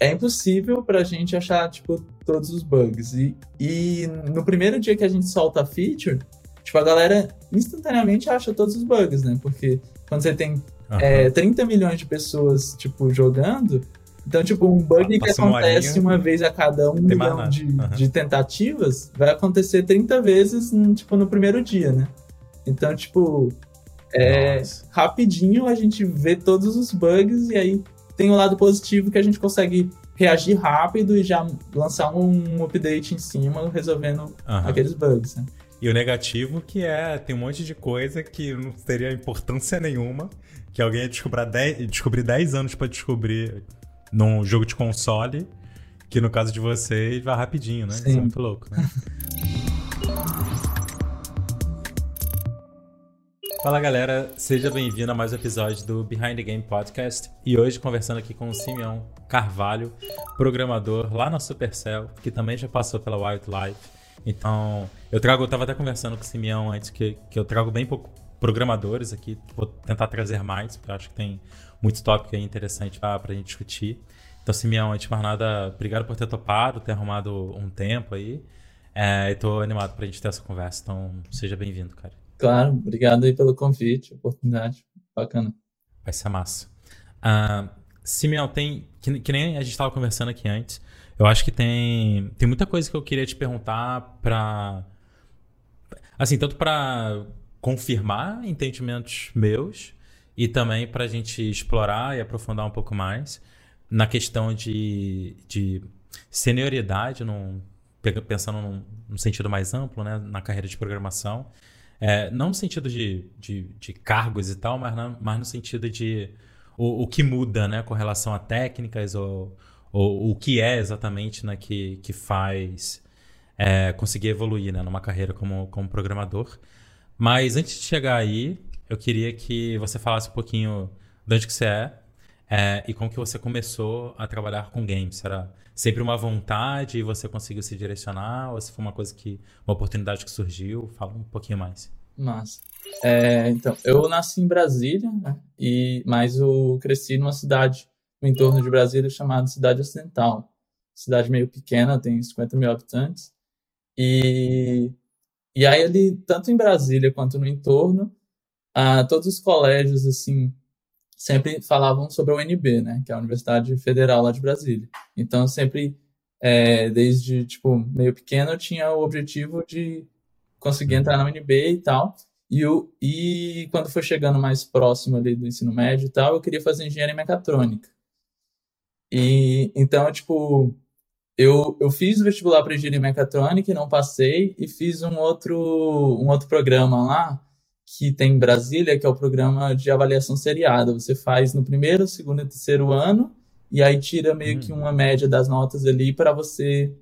é impossível pra gente achar, tipo, todos os bugs. E, e no primeiro dia que a gente solta a feature, tipo, a galera instantaneamente acha todos os bugs, né? Porque quando você tem uhum. é, 30 milhões de pessoas, tipo, jogando, então, tipo, um bug que acontece uma vez a cada um milhão de, uhum. de, tentativas vai acontecer 30 vezes, tipo, no primeiro dia, né? Então, tipo, é, rapidinho a gente vê todos os bugs e aí tem o lado positivo que a gente consegue reagir rápido e já lançar um update em cima resolvendo uhum. aqueles bugs. Né? E o negativo que é, tem um monte de coisa que não teria importância nenhuma, que alguém ia descobrir 10, descobrir 10 anos para descobrir num jogo de console, que no caso de vocês vai rapidinho, né? Sim. Isso é muito louco, né? Fala galera, seja bem-vindo a mais um episódio do Behind the Game Podcast e hoje conversando aqui com o Simeão Carvalho, programador lá na Supercell, que também já passou pela Wildlife. Então, eu trago, eu tava até conversando com o Simeão antes que, que eu trago bem pouco programadores aqui, vou tentar trazer mais, porque eu acho que tem muitos tópicos aí interessantes para a gente discutir. Então, Simeão, antes de mais nada, obrigado por ter topado, ter arrumado um tempo aí. É, Estou animado para a gente ter essa conversa, então seja bem-vindo, cara. Claro, obrigado aí pelo convite, oportunidade, bacana. Vai ser massa. Uh, Simeão, tem, que, que, nem a gente estava conversando aqui antes, eu acho que tem, tem muita coisa que eu queria te perguntar para assim, tanto para confirmar entendimentos meus e também para a gente explorar e aprofundar um pouco mais na questão de, de senioridade, num, pensando num, num sentido mais amplo, né, na carreira de programação é, não no sentido de, de, de, cargos e tal, mas, na, mas no sentido de o, o, que muda né, com relação a técnicas ou, ou o que é exatamente né, que, que faz é, conseguir evoluir né, numa carreira como, como programador. Mas antes de chegar aí, eu queria que você falasse um pouquinho de onde que você é, é, e como que você começou a trabalhar com games. Era sempre uma vontade e você conseguiu se direcionar? Ou se foi uma coisa que. uma oportunidade que surgiu? Fala um pouquinho mais. Massa. É, então, eu nasci em Brasília, né, e, mas eu cresci numa cidade no entorno de Brasília chamada Cidade Ocidental. Cidade meio pequena, tem 50 mil habitantes. E, e aí, ali, tanto em Brasília quanto no entorno, ah, todos os colégios, assim, sempre falavam sobre a UNB, né, que é a Universidade Federal lá de Brasília. Então, sempre, é, desde, tipo, meio pequeno, eu tinha o objetivo de conseguir entrar na UNB e tal. E, eu, e quando foi chegando mais próximo ali do ensino médio e tal, eu queria fazer engenharia mecatrônica. E, então, tipo, eu, eu fiz o vestibular para engenharia mecatrônica e não passei, e fiz um outro, um outro programa lá, que tem em Brasília, que é o programa de avaliação seriada. Você faz no primeiro, segundo e terceiro ano, e aí tira meio hum. que uma média das notas ali para você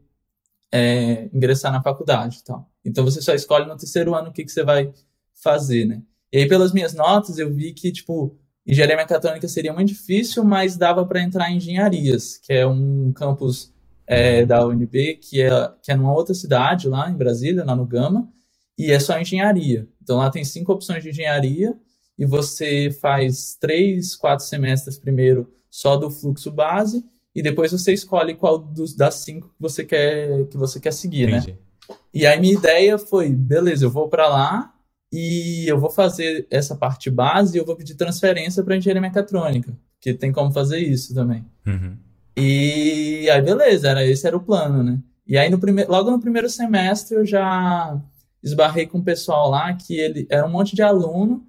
é, ingressar na faculdade. Tal. Então você só escolhe no terceiro ano o que, que você vai fazer, né? E aí, pelas minhas notas, eu vi que, tipo, engenharia mecatrônica seria muito difícil, mas dava para entrar em engenharias, que é um campus é, da UNB, que é, que é numa outra cidade lá em Brasília, lá no Gama, e é só engenharia. Então lá tem cinco opções de engenharia e você faz três, quatro semestres primeiro só do fluxo base e depois você escolhe qual dos, das cinco que você quer que você quer seguir, né? Entendi. né? E aí minha ideia foi, beleza, eu vou para lá e eu vou fazer essa parte base e eu vou pedir transferência para engenharia mecatrônica, que tem como fazer isso também. Uhum. E aí beleza, era esse era o plano, né? E aí no primeiro, logo no primeiro semestre eu já esbarrei com um pessoal lá que ele era um monte de aluno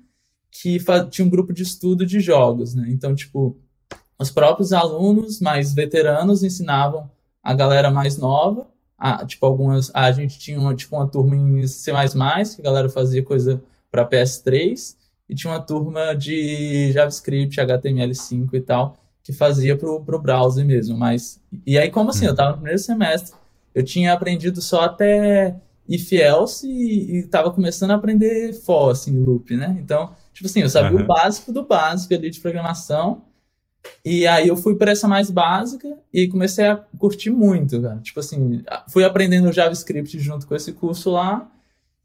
que tinha um grupo de estudo de jogos, né? Então, tipo, os próprios alunos mais veteranos ensinavam a galera mais nova, a, tipo, algumas, a gente tinha uma, tipo, uma turma em C++, que a galera fazia coisa para PS3, e tinha uma turma de JavaScript, HTML5 e tal, que fazia pro, pro browser mesmo, mas... E aí, como assim? Eu tava no primeiro semestre, eu tinha aprendido só até if else e, e tava começando a aprender for, assim, loop, né? Então, tipo assim, eu sabia uhum. o básico do básico ali de programação. E aí eu fui para essa mais básica e comecei a curtir muito, cara. Tipo assim, fui aprendendo JavaScript junto com esse curso lá.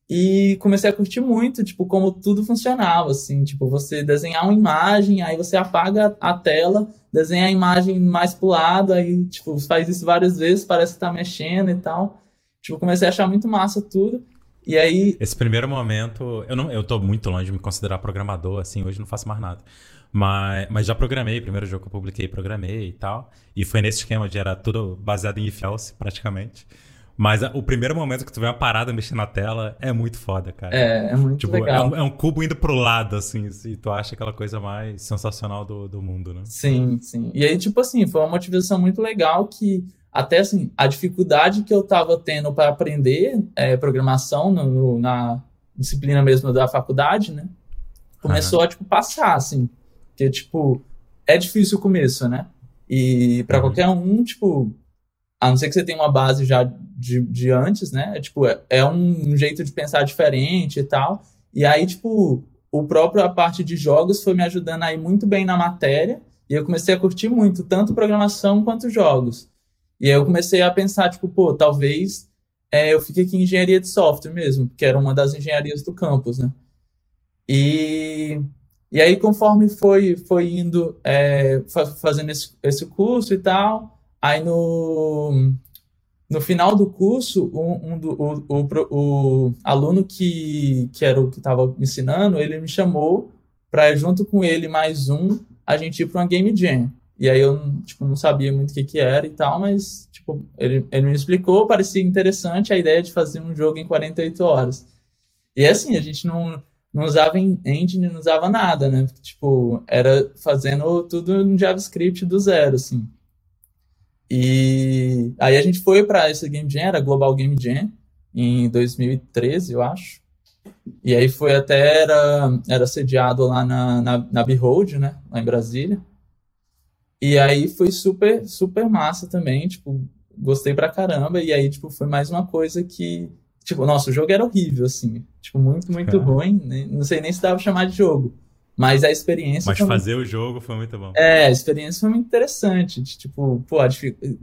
e comecei a curtir muito, tipo, como tudo funcionava, assim, tipo, você desenhar uma imagem, aí você apaga a tela, desenha a imagem mais pro lado, aí, tipo, faz isso várias vezes, parece que tá mexendo e tal. Tipo, comecei a achar muito massa tudo. E aí. Esse primeiro momento, eu não, eu tô muito longe de me considerar programador, assim, hoje não faço mais nada. Mas, mas já programei, primeiro jogo que eu publiquei, programei e tal. E foi nesse esquema de era tudo baseado em if else, praticamente. Mas o primeiro momento que tu vê uma parada mexendo na tela é muito foda, cara. É, é muito tipo, legal. É um, é um, cubo indo pro lado, assim, e tu acha aquela coisa mais sensacional do, do mundo, né? Sim, sim. E aí, tipo assim, foi uma motivação muito legal que até assim, a dificuldade que eu tava tendo para aprender é, programação no, no, na disciplina mesmo da faculdade, né? Começou uhum. a, tipo, passar, assim. Porque, tipo, é difícil o começo, né? E para uhum. qualquer um, tipo, a não ser que você tenha uma base já de, de antes, né? É, tipo, é, é um, um, jeito de pensar diferente e tal. E aí, tipo, o próprio a parte de jogos foi me ajudando aí muito bem na matéria. E eu comecei a curtir muito, tanto programação quanto jogos. E aí eu comecei a pensar, tipo, pô, talvez é, eu fique aqui em engenharia de software mesmo, que era uma das engenharias do campus, né? E, e aí, conforme foi, foi indo, é, fazendo esse, esse curso e tal, Aí no, no final do curso, um, um do, o, o, o, aluno que, que era o que estava ensinando, ele me chamou para junto com ele mais um, a gente ir para uma game jam. E aí eu tipo, não sabia muito o que, que era e tal, mas tipo, ele, ele me explicou, parecia interessante a ideia de fazer um jogo em 48 horas. E assim, a gente não, não usava engine, não usava nada, né? Tipo, era fazendo tudo no JavaScript do zero, assim. E aí a gente foi para esse Game Jam, era Global Game Jam, em 2013, eu acho. E aí foi até, era, era sediado lá na, na, na Behold, né, lá em Brasília. E aí foi super, super massa também, tipo, gostei pra caramba. E aí, tipo, foi mais uma coisa que, tipo, nossa, o jogo era horrível, assim, tipo, muito, muito ruim, né? não sei nem se dava pra chamar de jogo. Mas a experiência. Mas fazer o jogo foi muito bom. É, a experiência foi muito interessante. De, tipo, pô,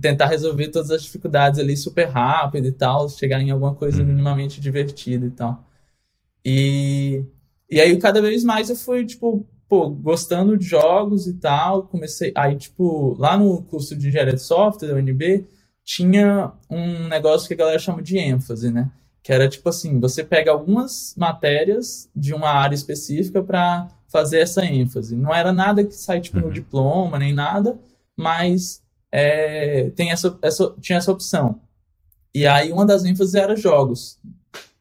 tentar resolver todas as dificuldades ali super rápido e tal, chegar em alguma coisa uhum. minimamente divertida e tal. E, e aí, cada vez mais eu fui, tipo, pô, gostando de jogos e tal. Comecei. Aí, tipo, lá no curso de engenharia de software da UNB, tinha um negócio que a galera chama de ênfase, né? Que era tipo assim: você pega algumas matérias de uma área específica para fazer essa ênfase. Não era nada que sai tipo, no uhum. diploma, nem nada, mas é, tem essa, essa, tinha essa opção. E aí uma das ênfases era jogos.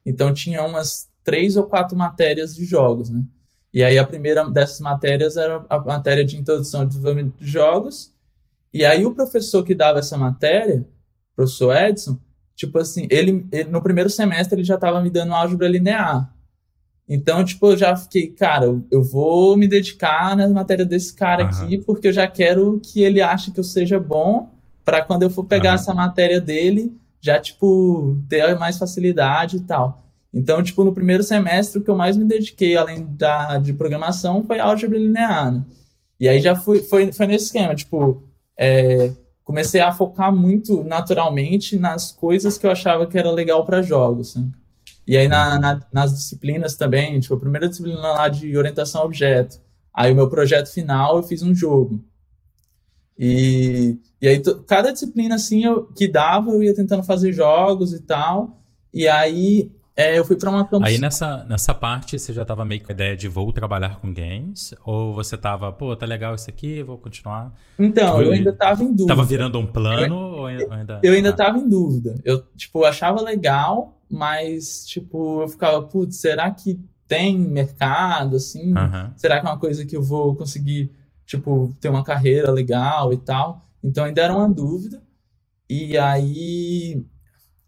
Então tinha umas três ou quatro matérias de jogos, né? E aí a primeira dessas matérias era a matéria de introdução e desenvolvimento de jogos. E aí o professor que dava essa matéria, o professor Edson, tipo assim, ele, ele no primeiro semestre ele já estava me dando álgebra linear. Então, tipo, eu já fiquei, cara, eu vou me dedicar na matéria desse cara uhum. aqui, porque eu já quero que ele ache que eu seja bom, para quando eu for pegar uhum. essa matéria dele, já, tipo, ter mais facilidade e tal. Então, tipo, no primeiro semestre, o que eu mais me dediquei, além da, de programação, foi álgebra linear. Né? E aí já fui, foi, foi nesse esquema, tipo, é, comecei a focar muito naturalmente nas coisas que eu achava que era legal para jogos. Né? E aí na, na, nas disciplinas também, tipo, a primeira disciplina lá de orientação a objeto. Aí o meu projeto final eu fiz um jogo. E, e aí cada disciplina assim eu, que dava eu ia tentando fazer jogos e tal. E aí é, eu fui para uma campus... Aí nessa, nessa parte você já estava meio com a ideia de vou trabalhar com games? Ou você estava, pô, tá legal isso aqui, vou continuar? Então, tipo, eu ainda estava em dúvida. Tava virando um plano eu, ou ainda... Eu ainda estava em dúvida. Eu, tipo, achava legal, mas, tipo, eu ficava, putz, será que tem mercado, assim? Uhum. Será que é uma coisa que eu vou conseguir, tipo, ter uma carreira legal e tal? Então ainda era uma dúvida. E aí,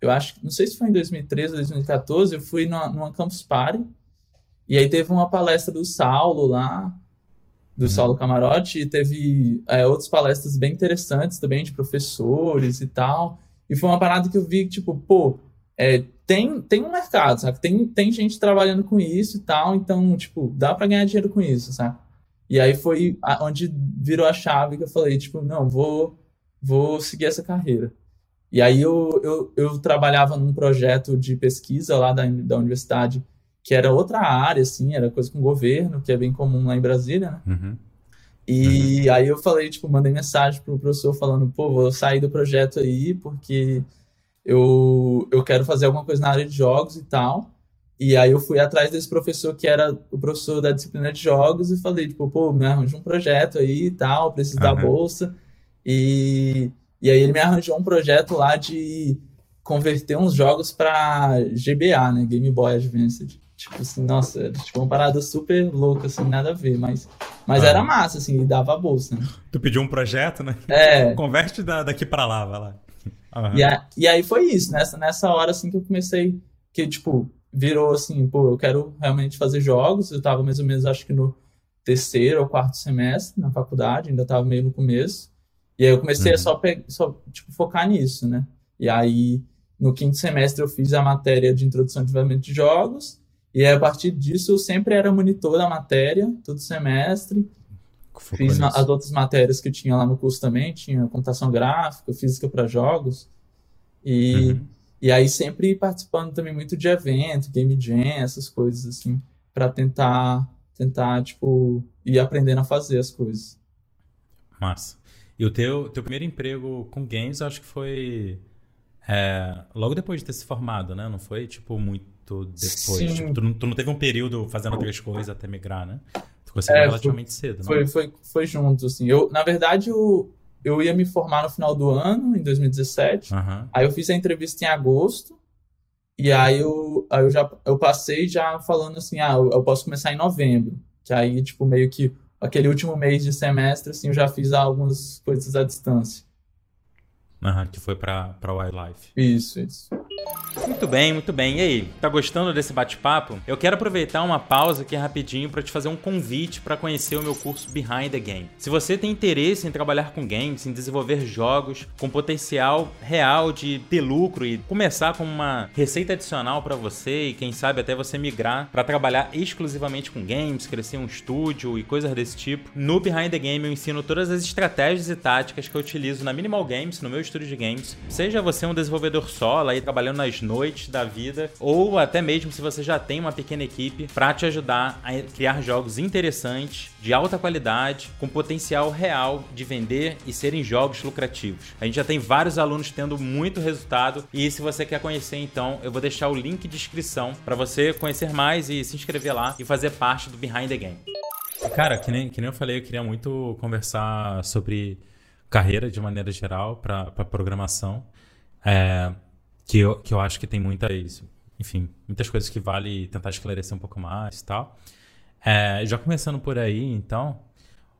eu acho, não sei se foi em 2013 ou 2014, eu fui numa, numa Campus Party, e aí teve uma palestra do Saulo lá, do uhum. Saulo Camarote, e teve é, outras palestras bem interessantes também, de professores e tal. E foi uma parada que eu vi, tipo, pô, é, tem, tem um mercado, sabe? Tem, tem gente trabalhando com isso e tal, então, tipo, dá para ganhar dinheiro com isso, sabe? E aí foi onde virou a chave que eu falei, tipo, não, vou, vou seguir essa carreira. E aí eu, eu, eu trabalhava num projeto de pesquisa lá da, da universidade, que era outra área, assim, era coisa com governo, que é bem comum lá em Brasília, né? Uhum. E uhum. aí eu falei, tipo, mandei mensagem pro professor falando, pô, vou sair do projeto aí, porque eu, eu quero fazer alguma coisa na área de jogos e tal. E aí eu fui atrás desse professor que era o professor da disciplina de jogos e falei, tipo, pô, me arranja um projeto aí e tal, preciso uhum. da bolsa. E e aí ele me arranjou um projeto lá de converter uns jogos para GBA, né? Game Boy Advance. Tipo assim, nossa, tipo uma parada super louca, assim, nada a ver, mas, mas ah. era massa, assim, e dava a bolsa, né? Tu pediu um projeto, né? É. Converte da, daqui para lá, vai lá. Uhum. E, a, e aí foi isso, nessa, nessa hora, assim, que eu comecei, que, tipo, virou assim, pô, eu quero realmente fazer jogos, eu tava mais ou menos, acho que no terceiro ou quarto semestre na faculdade, ainda tava meio no começo, e aí eu comecei uhum. a só, só tipo, focar nisso, né? E aí, no quinto semestre, eu fiz a matéria de introdução e desenvolvimento de jogos. E aí, a partir disso, eu sempre era monitor da matéria, todo semestre. Focou fiz nisso. as outras matérias que tinha lá no curso também, tinha computação gráfica, física para jogos. E, uhum. e aí, sempre participando também muito de evento, game jam, essas coisas, assim, para tentar, tentar, tipo, ir aprendendo a fazer as coisas. Massa. E o teu, teu primeiro emprego com games, eu acho que foi é, logo depois de ter se formado, né? Não foi, tipo, muito depois. Tipo, tu, não, tu, não, teve um período fazendo outras coisas até migrar, né? Tu conseguiu é, relativamente foi, cedo, foi, foi, foi junto, assim. Eu, na verdade, eu, eu ia me formar no final do ano, em 2017. Uhum. Aí eu fiz a entrevista em agosto. E aí eu, aí eu já eu passei já falando assim, ah, eu posso começar em novembro. Que aí, tipo, meio que aquele último mês de semestre, assim, eu já fiz algumas coisas à distância. Uhum, que foi para Wildlife. Isso, isso. Muito bem, muito bem. E aí, tá gostando desse bate-papo? Eu quero aproveitar uma pausa aqui rapidinho para te fazer um convite para conhecer o meu curso Behind the Game. Se você tem interesse em trabalhar com games, em desenvolver jogos com potencial real de ter lucro e começar com uma receita adicional para você e quem sabe até você migrar para trabalhar exclusivamente com games, crescer um estúdio e coisas desse tipo, no Behind the Game eu ensino todas as estratégias e táticas que eu utilizo na Minimal Games, no meu estúdio de games. Seja você um desenvolvedor solo aí trabalhando nas noites da vida, ou até mesmo se você já tem uma pequena equipe para te ajudar a criar jogos interessantes, de alta qualidade, com potencial real de vender e serem jogos lucrativos. A gente já tem vários alunos tendo muito resultado e se você quer conhecer então, eu vou deixar o link de inscrição para você conhecer mais e se inscrever lá e fazer parte do Behind the Game. Cara, que nem, que nem eu falei, eu queria muito conversar sobre carreira de maneira geral para programação, é, que, eu, que eu acho que tem muitas, enfim, muitas coisas que vale tentar esclarecer um pouco mais e tal. É, já começando por aí, então,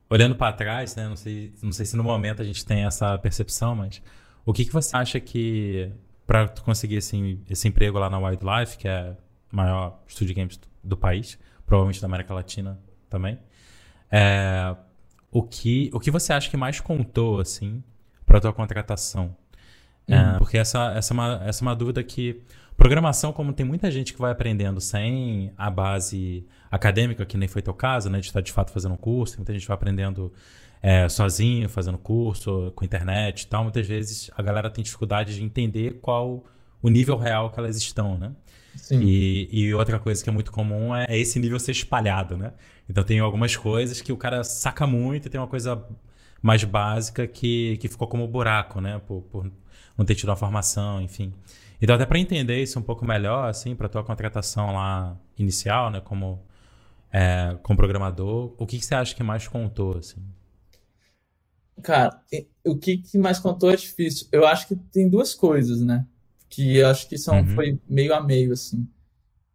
olhando para trás, né, não sei, não sei se no momento a gente tem essa percepção, mas o que, que você acha que para conseguir esse, esse emprego lá na Wildlife, que é o maior estúdio de games do país, provavelmente da América Latina também, é, o que, o que você acha que mais contou, assim, para tua contratação? É, uhum. É, porque essa, essa, é uma, essa é uma dúvida que. Programação, como tem muita gente que vai aprendendo sem a base acadêmica, que nem foi teu caso, né? De estar de fato fazendo um curso, muita gente vai aprendendo é, sozinho, fazendo curso, com internet e tal. Muitas vezes a galera tem dificuldade de entender qual o nível real que elas estão, né? Sim. E, e outra coisa que é muito comum é, é esse nível ser espalhado, né? Então tem algumas coisas que o cara saca muito e tem uma coisa mais básica que, que ficou como buraco, né? Por, por não ter tido uma formação, enfim. Então até para entender isso um pouco melhor, assim, para tua contratação lá inicial, né? Como, é, como programador, o que, que você acha que mais contou, assim? Cara, o que, que mais contou é difícil. Eu acho que tem duas coisas, né? Que eu acho que são, uhum. foi meio a meio, assim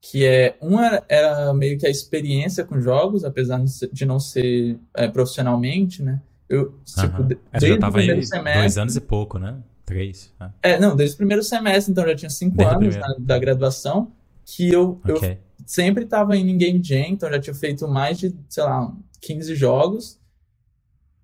que é uma era meio que a experiência com jogos, apesar de não ser é, profissionalmente, né? Eu, tipo, uhum. desde já tava o primeiro semestre. Dois anos e pouco, né? Três. Né? É, não, desde o primeiro semestre, então já tinha cinco desde anos na, da graduação, que eu, okay. eu sempre estava indo em Game Jam, então já tinha feito mais de, sei lá, 15 jogos.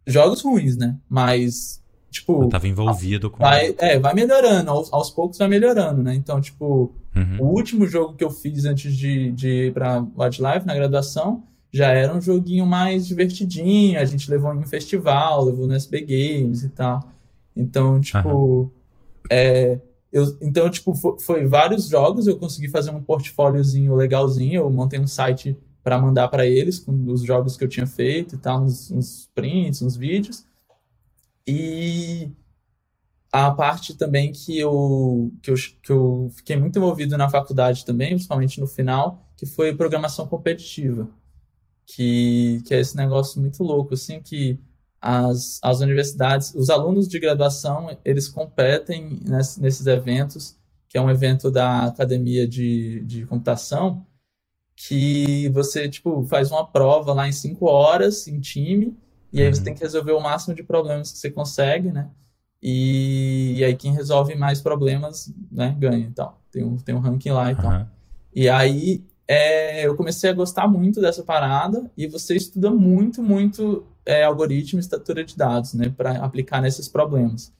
Jogos ruins, né? Mas, tipo. Eu tava envolvido com. Vai, é, vai melhorando, aos, aos poucos vai melhorando, né? Então, tipo, Uhum. O último jogo que eu fiz antes de, de ir para Wildlife, na graduação, já era um joguinho mais divertidinho. A gente levou em um festival, levou no SB Games e tal. Então, tipo. Uhum. é, eu, então, tipo, foi, foi, vários jogos, eu consegui fazer um portfóliozinho legalzinho, eu montei um site para mandar para eles com os jogos que eu tinha feito e tal, uns, uns prints, uns vídeos. E a parte também que eu, que eu, que eu fiquei muito envolvido na faculdade também, principalmente no final, que foi programação competitiva. Que, que é esse negócio muito louco, assim, que as, as universidades, os alunos de graduação, eles competem nesse, nesses eventos, que é um evento da academia de, de computação, que você, tipo, faz uma prova lá em cinco horas, em time, e aí você uhum. tem que resolver o máximo de problemas que você consegue, né? E, e aí quem resolve mais problemas, né, ganha então. Tem um, tem um ranking lá e tal. E aí é, eu comecei a gostar muito dessa parada e você estuda muito, muito é, algoritmo e estrutura de dados, né, para aplicar nesses problemas.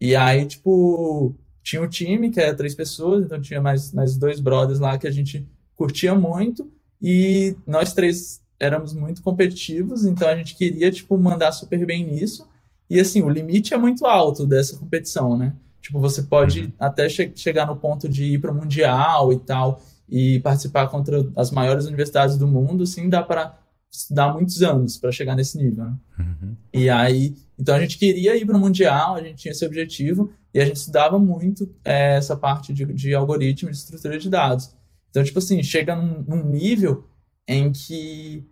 E aí, tipo, tinha um time que era três pessoas, então tinha mais, mais dois brothers lá que a gente curtia muito e nós três éramos muito competitivos, então a gente queria, tipo, mandar super bem nisso. E assim, o limite é muito alto dessa competição, né? Tipo, você pode uhum. até che chegar no ponto de ir para o Mundial e tal, e participar contra as maiores universidades do mundo, assim, dá para dar muitos anos para chegar nesse nível. Né? Uhum. E aí, então a gente queria ir para o Mundial, a gente tinha esse objetivo, e a gente estudava muito é, essa parte de, de algoritmo de estrutura de dados. Então, tipo assim, chega num, num nível em que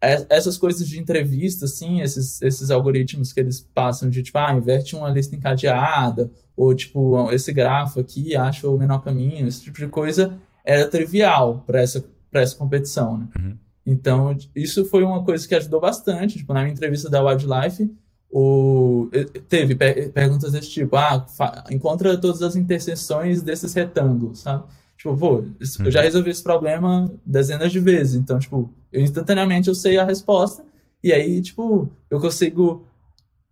é, essas coisas de entrevista, assim, esses, esses algoritmos que eles passam de, tipo, ah, inverte uma lista encadeada, ou, tipo, esse grafo aqui acha o menor caminho, esse tipo de coisa era trivial para essa, essa competição, né? Uhum. Então, isso foi uma coisa que ajudou bastante. Tipo, na minha entrevista da Wildlife, o, teve perguntas desse tipo, ah, encontra todas as interseções desses retângulos, sabe? Tipo, pô, eu já uhum. resolvi esse problema dezenas de vezes. Então, tipo, eu instantaneamente eu sei a resposta. E aí, tipo, eu consigo,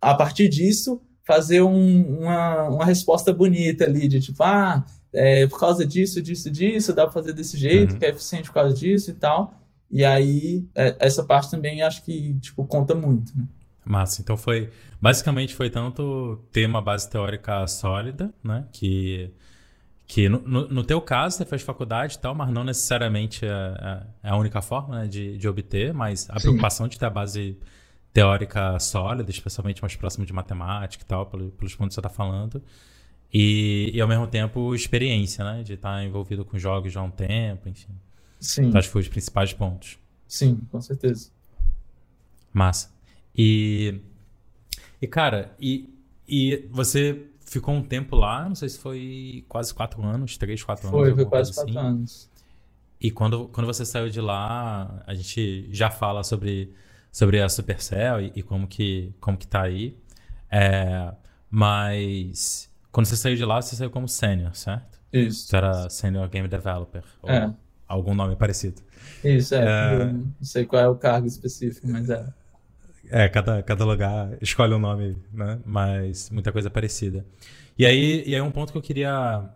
a partir disso, fazer um, uma, uma resposta bonita ali, de tipo, ah, é, por causa disso, disso, disso, dá pra fazer desse jeito, uhum. que é eficiente por causa disso e tal. E aí, é, essa parte também acho que, tipo, conta muito, né? Massa. Então foi. Basicamente foi tanto ter uma base teórica sólida, né? Que que no, no, no, teu caso, você fez faculdade e tal, mas não necessariamente é, é, é a única forma né, de, de obter, mas a Sim. preocupação de ter a base teórica sólida, especialmente mais próximo de matemática e tal, pelos, pelos pontos que você está falando. E, e, ao mesmo tempo, experiência, né? De estar envolvido com jogos já há um tempo, enfim. Sim. Então, acho que foi os principais pontos. Sim, com certeza. Massa. E, e cara, e, e você ficou um tempo lá, não sei se foi quase quatro anos, três, quatro anos. Foi, foi quase quatro assim. anos. E quando, quando você saiu de lá, a gente já fala sobre, sobre a Supercell e, e como, que, como que tá aí. É, mas quando você saiu de lá, você saiu como sênior, certo? Isso. Você era sênior game developer. É. algum nome parecido. Isso, é. é... Não sei qual é o cargo específico, mas é. É, cada, cada lugar escolhe um nome, né? Mas muita coisa parecida. E aí, e aí um ponto que eu queria,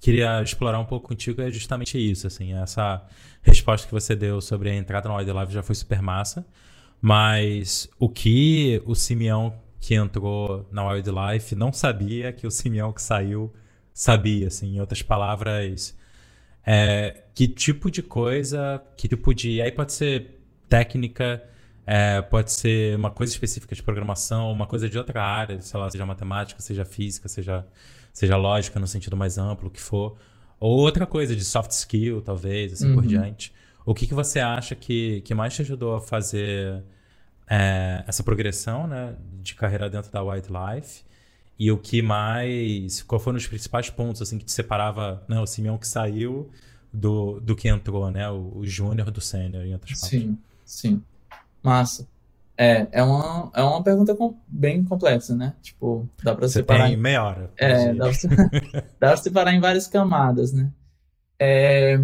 queria explorar um pouco contigo é justamente isso, assim, essa resposta que você deu sobre a entrada no Live já foi super massa, mas o que o Simeão que entrou na Wildlife não sabia que o Simeão que saiu sabia, assim, em outras palavras, é, que tipo de coisa, que tipo de... Aí pode ser técnica é, pode ser uma coisa específica de programação, uma coisa de outra área, sei lá, seja matemática, seja física, seja, seja lógica no sentido mais amplo, o que for. Ou outra coisa de soft skill, talvez, assim uhum. por diante. O que, que você acha que, que mais te ajudou a fazer é, essa progressão né, de carreira dentro da Wildlife? E o que mais. Qual foram os principais pontos assim, que te separava né, o Simeão que saiu do, do que entrou, né? O, o júnior do sênior, em outras palavras. Sim, sim. Massa. É, é uma, é uma pergunta com, bem complexa, né? Tipo, dá pra Você separar. Tem meia hora. É, dá pra, dá pra separar em várias camadas, né? É,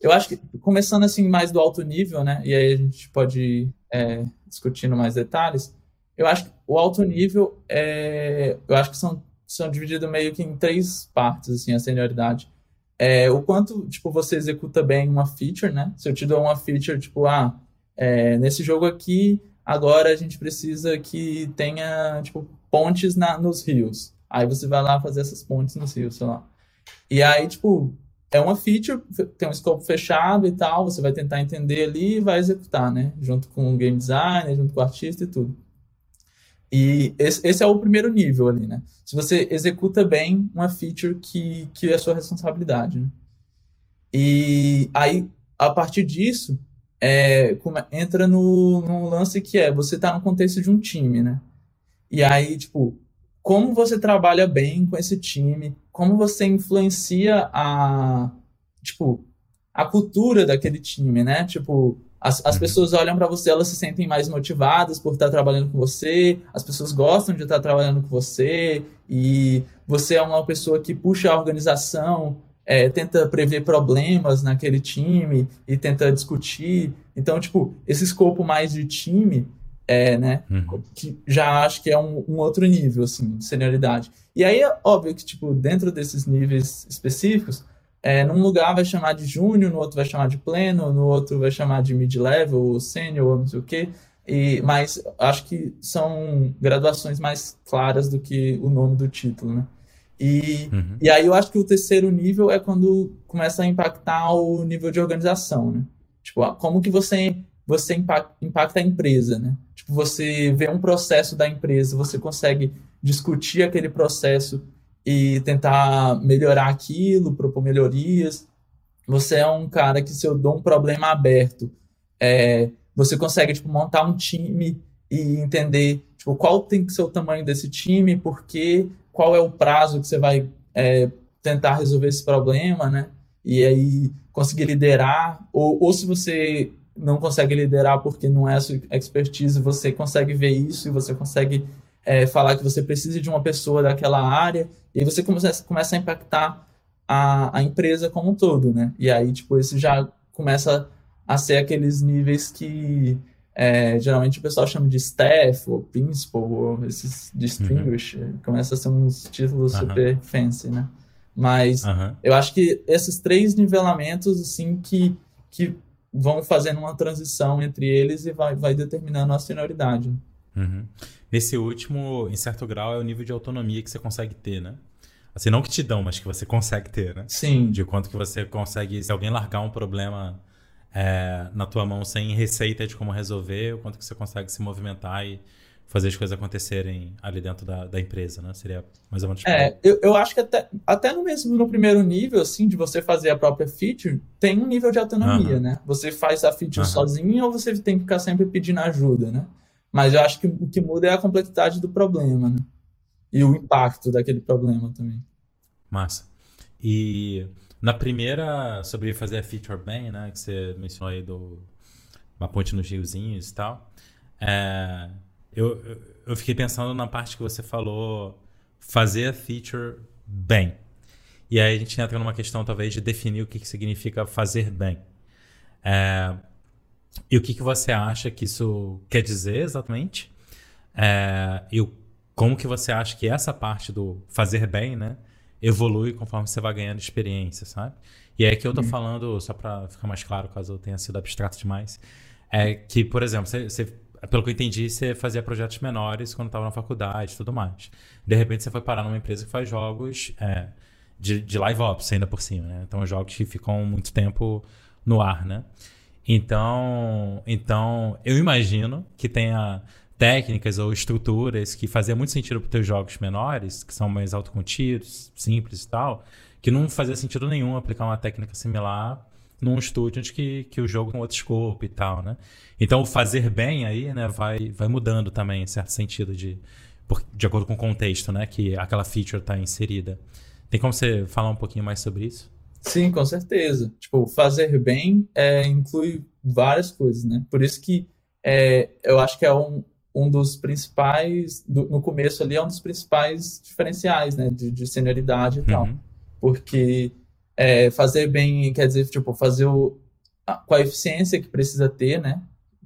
eu acho que, começando assim mais do alto nível, né? E aí a gente pode ir é, discutindo mais detalhes. Eu acho que o alto nível, é, eu acho que são, são divididos meio que em três partes, assim, a senioridade. É, o quanto, tipo, você executa bem uma feature, né? Se eu te dou uma feature, tipo, ah, é, nesse jogo aqui, agora a gente precisa que tenha tipo, pontes na, nos rios. Aí você vai lá fazer essas pontes no Rio, sei lá. E aí, tipo, é uma feature, tem um escopo fechado e tal, você vai tentar entender ali e vai executar, né? Junto com o game designer, junto com o artista e tudo. E esse, esse, é o primeiro nível ali, né? Se você executa bem uma feature que, que é sua responsabilidade, né? E aí, a partir disso, é, entra no, no lance que é, você tá no contexto de um time, né? E aí, tipo, como você trabalha bem com esse time, como você influencia a, tipo, a cultura daquele time, né? Tipo, as, as uhum. pessoas olham para você, elas se sentem mais motivadas por estar trabalhando com você, as pessoas gostam de estar trabalhando com você, e você é uma pessoa que puxa a organização, é, tenta prever problemas naquele time e tenta discutir. Então, tipo, esse escopo mais de time, é, né, uhum. que já acho que é um, um, outro nível, assim, de senioridade. E aí, é óbvio que, tipo, dentro desses níveis específicos, é, num lugar vai chamar de júnior, no outro vai chamar de pleno, no outro vai chamar de mid-level, ou sênior, ou não sei o quê. E, mas acho que são graduações mais claras do que o nome do título, né? E, uhum. e aí eu acho que o terceiro nível é quando começa a impactar o nível de organização, né? Tipo, como que você, você impacta, a empresa, né? Tipo, você vê um processo da empresa, você consegue discutir aquele processo e tentar melhorar aquilo, propor melhorias. Você é um cara que se eu dou um problema aberto, é, você consegue tipo, montar um time e entender tipo, qual tem que ser o tamanho desse time, porque qual é o prazo que você vai é, tentar resolver esse problema, né? E aí conseguir liderar, ou, ou se você não consegue liderar porque não é a sua expertise, você consegue ver isso e você consegue é, falar que você precisa de uma pessoa daquela área, e aí você começa, começa a impactar a, a empresa como um todo, né? E aí, tipo, isso já começa a ser aqueles níveis que é, geralmente o pessoal chama de staff, ou principal, ou esses distinguished. Uhum. Começa a ser uns títulos uhum. super fancy, né? Mas uhum. eu acho que esses três nivelamentos, assim, que, que vão fazendo uma transição entre eles e vai, vai determinando a senioridade. Uhum. Esse último, em certo grau, é o nível de autonomia que você consegue ter, né? Assim, não que te dão, mas que você consegue ter, né? Sim. De quanto que você consegue, se alguém largar um problema é, na tua mão sem receita de como resolver, o quanto que você consegue se movimentar e fazer as coisas acontecerem ali dentro da, da empresa, né? Seria mais ou menos. É, eu, eu acho que até, até no mesmo no primeiro nível, assim, de você fazer a própria feature, tem um nível de autonomia, uhum. né? Você faz a feature uhum. sozinho ou você tem que ficar sempre pedindo ajuda, né? Mas eu acho que o que muda é a complexidade do problema, né? E o impacto daquele problema também. Massa. E na primeira, sobre fazer a feature bem, né? Que você mencionou aí do uma ponte nos riozinhos e tal. É, eu, eu fiquei pensando na parte que você falou fazer a feature bem. E aí a gente entra numa questão, talvez, de definir o que, que significa fazer bem. É, e o que, que você acha que isso quer dizer exatamente? É, e o, como que você acha que essa parte do fazer bem, né? Evolui conforme você vai ganhando experiência, sabe? E é que eu tô uhum. falando, só para ficar mais claro, caso eu tenha sido abstrato demais, é que, por exemplo, você, você, pelo que eu entendi, você fazia projetos menores quando estava na faculdade e tudo mais. De repente você foi parar numa empresa que faz jogos é, de, de live ops ainda por cima, né? Então, jogos que ficam muito tempo no ar, né? Então, então eu imagino que tenha técnicas ou estruturas que fazia muito sentido para teus jogos menores, que são mais autocontidos, simples e tal, que não fazia sentido nenhum aplicar uma técnica similar num estúdio onde que, que o jogo tem outro escopo e tal, né? Então, fazer bem aí, né, vai, vai mudando também, em certo sentido, de, de acordo com o contexto, né, que aquela feature está inserida. Tem como você falar um pouquinho mais sobre isso? Sim, com certeza. Tipo, fazer bem é, inclui várias coisas, né? Por isso que é, eu acho que é um, um dos principais, do, no começo ali, é um dos principais diferenciais, né, de, de senioridade e uhum. tal. Porque é, fazer bem quer dizer, tipo, fazer o, a, com a eficiência que precisa ter, né,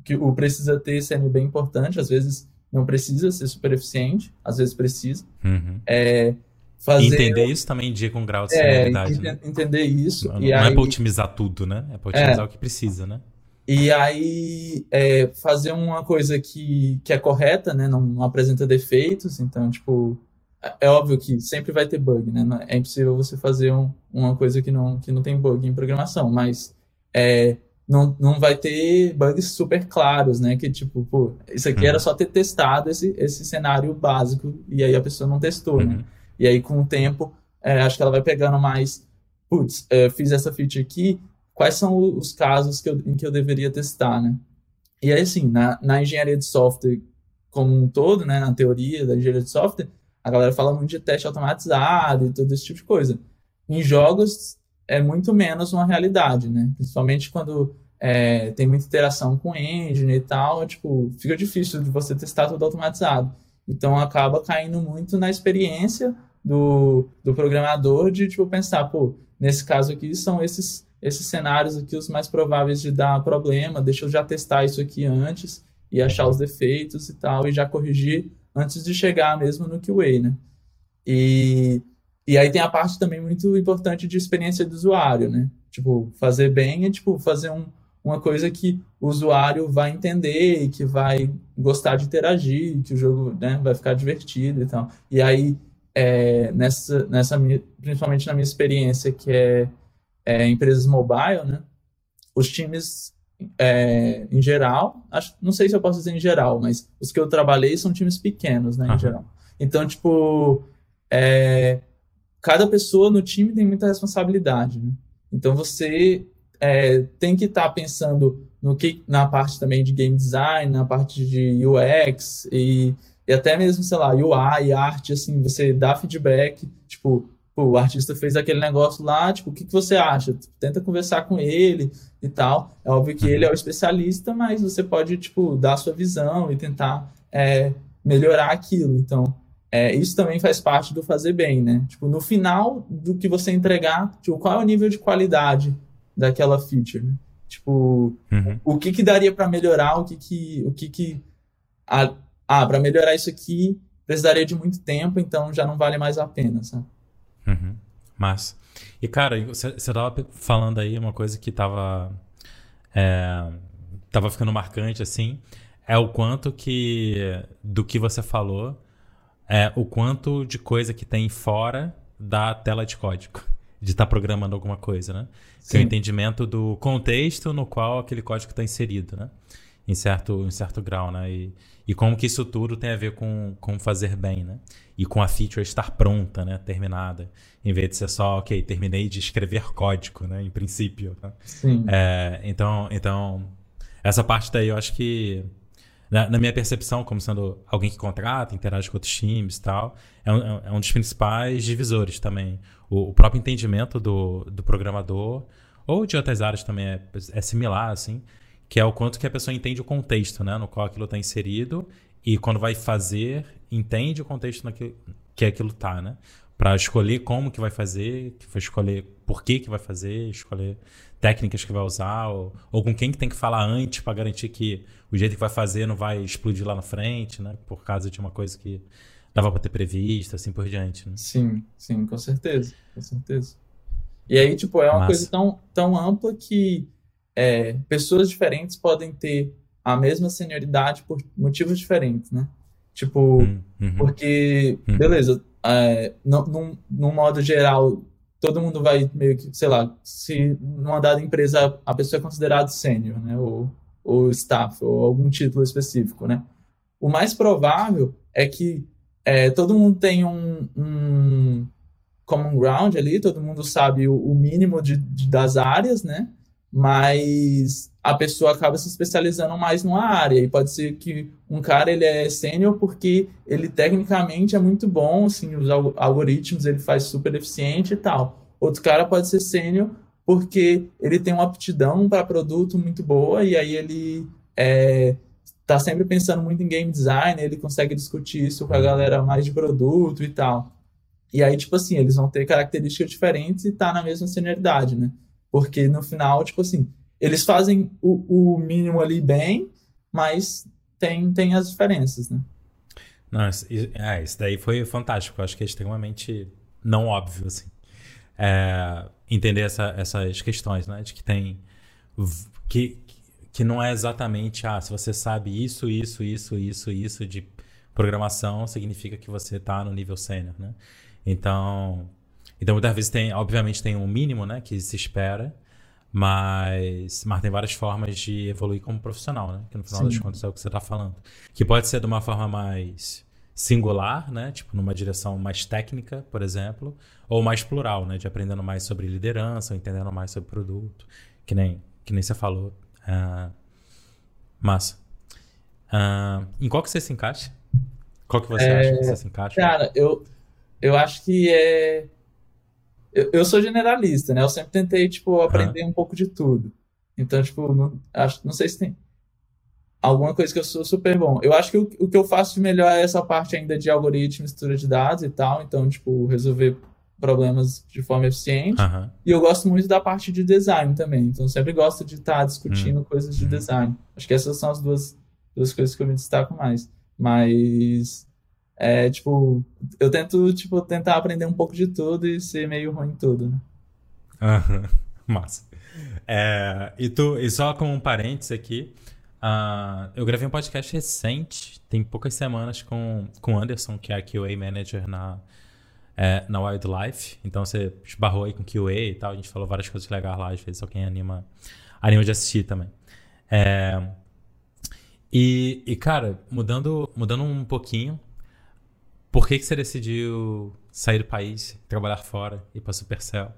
que o precisa ter sendo bem importante, às vezes não precisa ser super eficiente, às vezes precisa. Uhum. É, fazer... Entender isso também indica um grau de senioridade. É, né? entender isso. Não, não aí... é para otimizar tudo, né? É para otimizar é. o que precisa, né? E aí, é, fazer uma coisa que, que é correta, né? Não, não, apresenta defeitos. Então, tipo, é óbvio que sempre vai ter bug, né? É impossível você fazer um, uma coisa que não, que não tem bug em programação, mas é, não, não vai ter bugs super claros, né? Que tipo, pô, isso aqui era uhum. só ter testado esse, esse cenário básico e aí a pessoa não testou, né? uhum. né? E aí com o tempo, é, acho que ela vai pegando mais, putz, é, fiz essa feature aqui, quais são os casos que eu, em que eu deveria testar, né? E aí, assim, na, na engenharia de software como um todo, né, na teoria da engenharia de software, a galera fala muito de teste automatizado e todo esse tipo de coisa. Em jogos, é muito menos uma realidade, né? Principalmente quando é, tem muita interação com engine e tal, tipo, fica difícil de você testar tudo automatizado. Então, acaba caindo muito na experiência do, do programador de, tipo, pensar, pô, nesse caso aqui são esses, esses cenários aqui os mais prováveis de dar problema, deixa eu já testar isso aqui antes e achar os defeitos e tal, e já corrigir antes de chegar mesmo no QA, né? E, e aí tem a parte também muito importante de experiência do usuário, né? Tipo, fazer bem é tipo fazer um, uma coisa que o usuário vai entender e que vai gostar de interagir, que o jogo né, vai ficar divertido e tal. E aí, é, nessa, nessa principalmente na minha experiência, que é, é empresas mobile, né? Os times é, em geral, acho, não sei se eu posso dizer em geral, mas os que eu trabalhei são times pequenos, né, em geral. Então, tipo, é, cada pessoa no time tem muita responsabilidade, né? Então, você é, tem que estar tá pensando no que, na parte também de game design, na parte de UX e, e até mesmo, sei lá, UI, arte, assim, você dá feedback, tipo, o artista fez aquele negócio lá, tipo, o que, que você acha? Tenta conversar com ele e tal. É óbvio que ele é o especialista, mas você pode, tipo, dar a sua visão e tentar é, melhorar aquilo. Então, é, isso também faz parte do fazer bem, né? Tipo, no final do que você entregar, tipo, qual é o nível de qualidade daquela feature? Né? Tipo, uhum. o que que daria para melhorar, o que que, o que que... Ah, ah para melhorar isso aqui precisaria de muito tempo, então já não vale mais a pena, sabe? Uhum. Massa. E, cara, você, você tava falando aí uma coisa que tava. É, tava ficando marcante, assim. É o quanto que. Do que você falou. É o quanto de coisa que tem fora da tela de código. De estar tá programando alguma coisa, né? Sim. Que é o entendimento do contexto no qual aquele código está inserido, né? Em certo, em certo grau, né? E, e como que isso tudo tem a ver com, com fazer bem, né? E com a feature estar pronta, né? Terminada. Em vez de ser só, ok, terminei de escrever código, né? Em princípio. Né? Sim. É, então, então, essa parte daí eu acho que, na, na, minha percepção, como sendo alguém que contrata, interage com outros times e tal, é um, é um dos principais divisores também. O, o, próprio entendimento do, do programador, ou de outras áreas também é, é similar, assim que é o quanto que a pessoa entende o contexto, né, no qual aquilo está inserido e quando vai fazer, entende o contexto naquilo, que aquilo tá, né? Para escolher como que vai fazer, que vai escolher por que que vai fazer, escolher técnicas que vai usar ou, ou com quem que tem que falar antes para garantir que o jeito que vai fazer não vai explodir lá na frente, né? Por causa de uma coisa que dava para ter previsto, assim por diante. Né? Sim, sim, com certeza, com certeza. E aí, tipo, é uma Massa. coisa tão, tão ampla que é, pessoas diferentes podem ter a mesma senioridade por motivos diferentes, né? Tipo, hum, uhum. porque, uhum. beleza, é, num, num modo geral, todo mundo vai meio que, sei lá, se numa dada empresa a pessoa é considerada sênior, né? Ou, ou staff, ou algum título específico, né? O mais provável é que é, todo mundo tem um, um common ground ali, todo mundo sabe o, o mínimo de, de, das áreas, né? Mas a pessoa acaba se especializando mais numa área. E pode ser que um cara ele é sênior porque ele tecnicamente é muito bom, assim, os algoritmos ele faz super eficiente e tal. Outro cara pode ser sênior porque ele tem uma aptidão para produto muito boa e aí ele é, tá sempre pensando muito em game design, ele consegue discutir isso com a galera mais de produto e tal. E aí, tipo assim, eles vão ter características diferentes e tá na mesma senioridade, né? Porque no final, tipo assim, eles fazem o, o mínimo ali bem, mas tem, tem as diferenças, né? Não, isso, é, isso daí foi fantástico. Eu acho que é extremamente não óbvio, assim. É, entender essa, essas questões, né? De que tem... Que, que não é exatamente, ah, se você sabe isso, isso, isso, isso, isso de programação significa que você está no nível sênior, né? Então, então muitas vezes tem, obviamente tem um mínimo, né, que se espera, mas, mas tem várias formas de evoluir como profissional, né? Que no final Sim. das contas é o que você está falando. Que pode ser de uma forma mais singular, né? Tipo, numa direção mais técnica, por exemplo, ou mais plural, né? De aprendendo mais sobre liderança, entendendo mais sobre produto, que nem, que nem você falou. Uh, massa. Uh, em qual que você se encaixa? Qual que você é, acha que você se encaixa? Cara, eu, eu acho que é eu, eu sou generalista, né? Eu sempre tentei, tipo, aprender um pouco de tudo. Então, tipo, não, acho, não sei se tem alguma coisa que eu sou super bom. Eu acho que o, o que eu faço de melhor é essa parte ainda de algoritmo, mistura de dados e tal. Então, tipo, resolver problemas de forma eficiente. Uhum. E eu gosto muito da parte de design também. Então, sempre gosto de estar tá discutindo uhum. coisas de design. Acho que essas são as duas, duas coisas que eu me destaco mais. Mas é, tipo, eu tento, tipo, tentar aprender um pouco de tudo e ser meio ruim em tudo, né? Massa. É, e, tu, e só como um parênteses aqui, uh, eu gravei um podcast recente, tem poucas semanas, com o Anderson, que é a QA Manager na, é, na Wildlife. Então você esbarrou aí com QA e tal, a gente falou várias coisas legais lá, às vezes só quem anima, anima de assistir também. É, e, e, cara, mudando, mudando um pouquinho, por que, que você decidiu sair do país, trabalhar fora, ir para Supercell?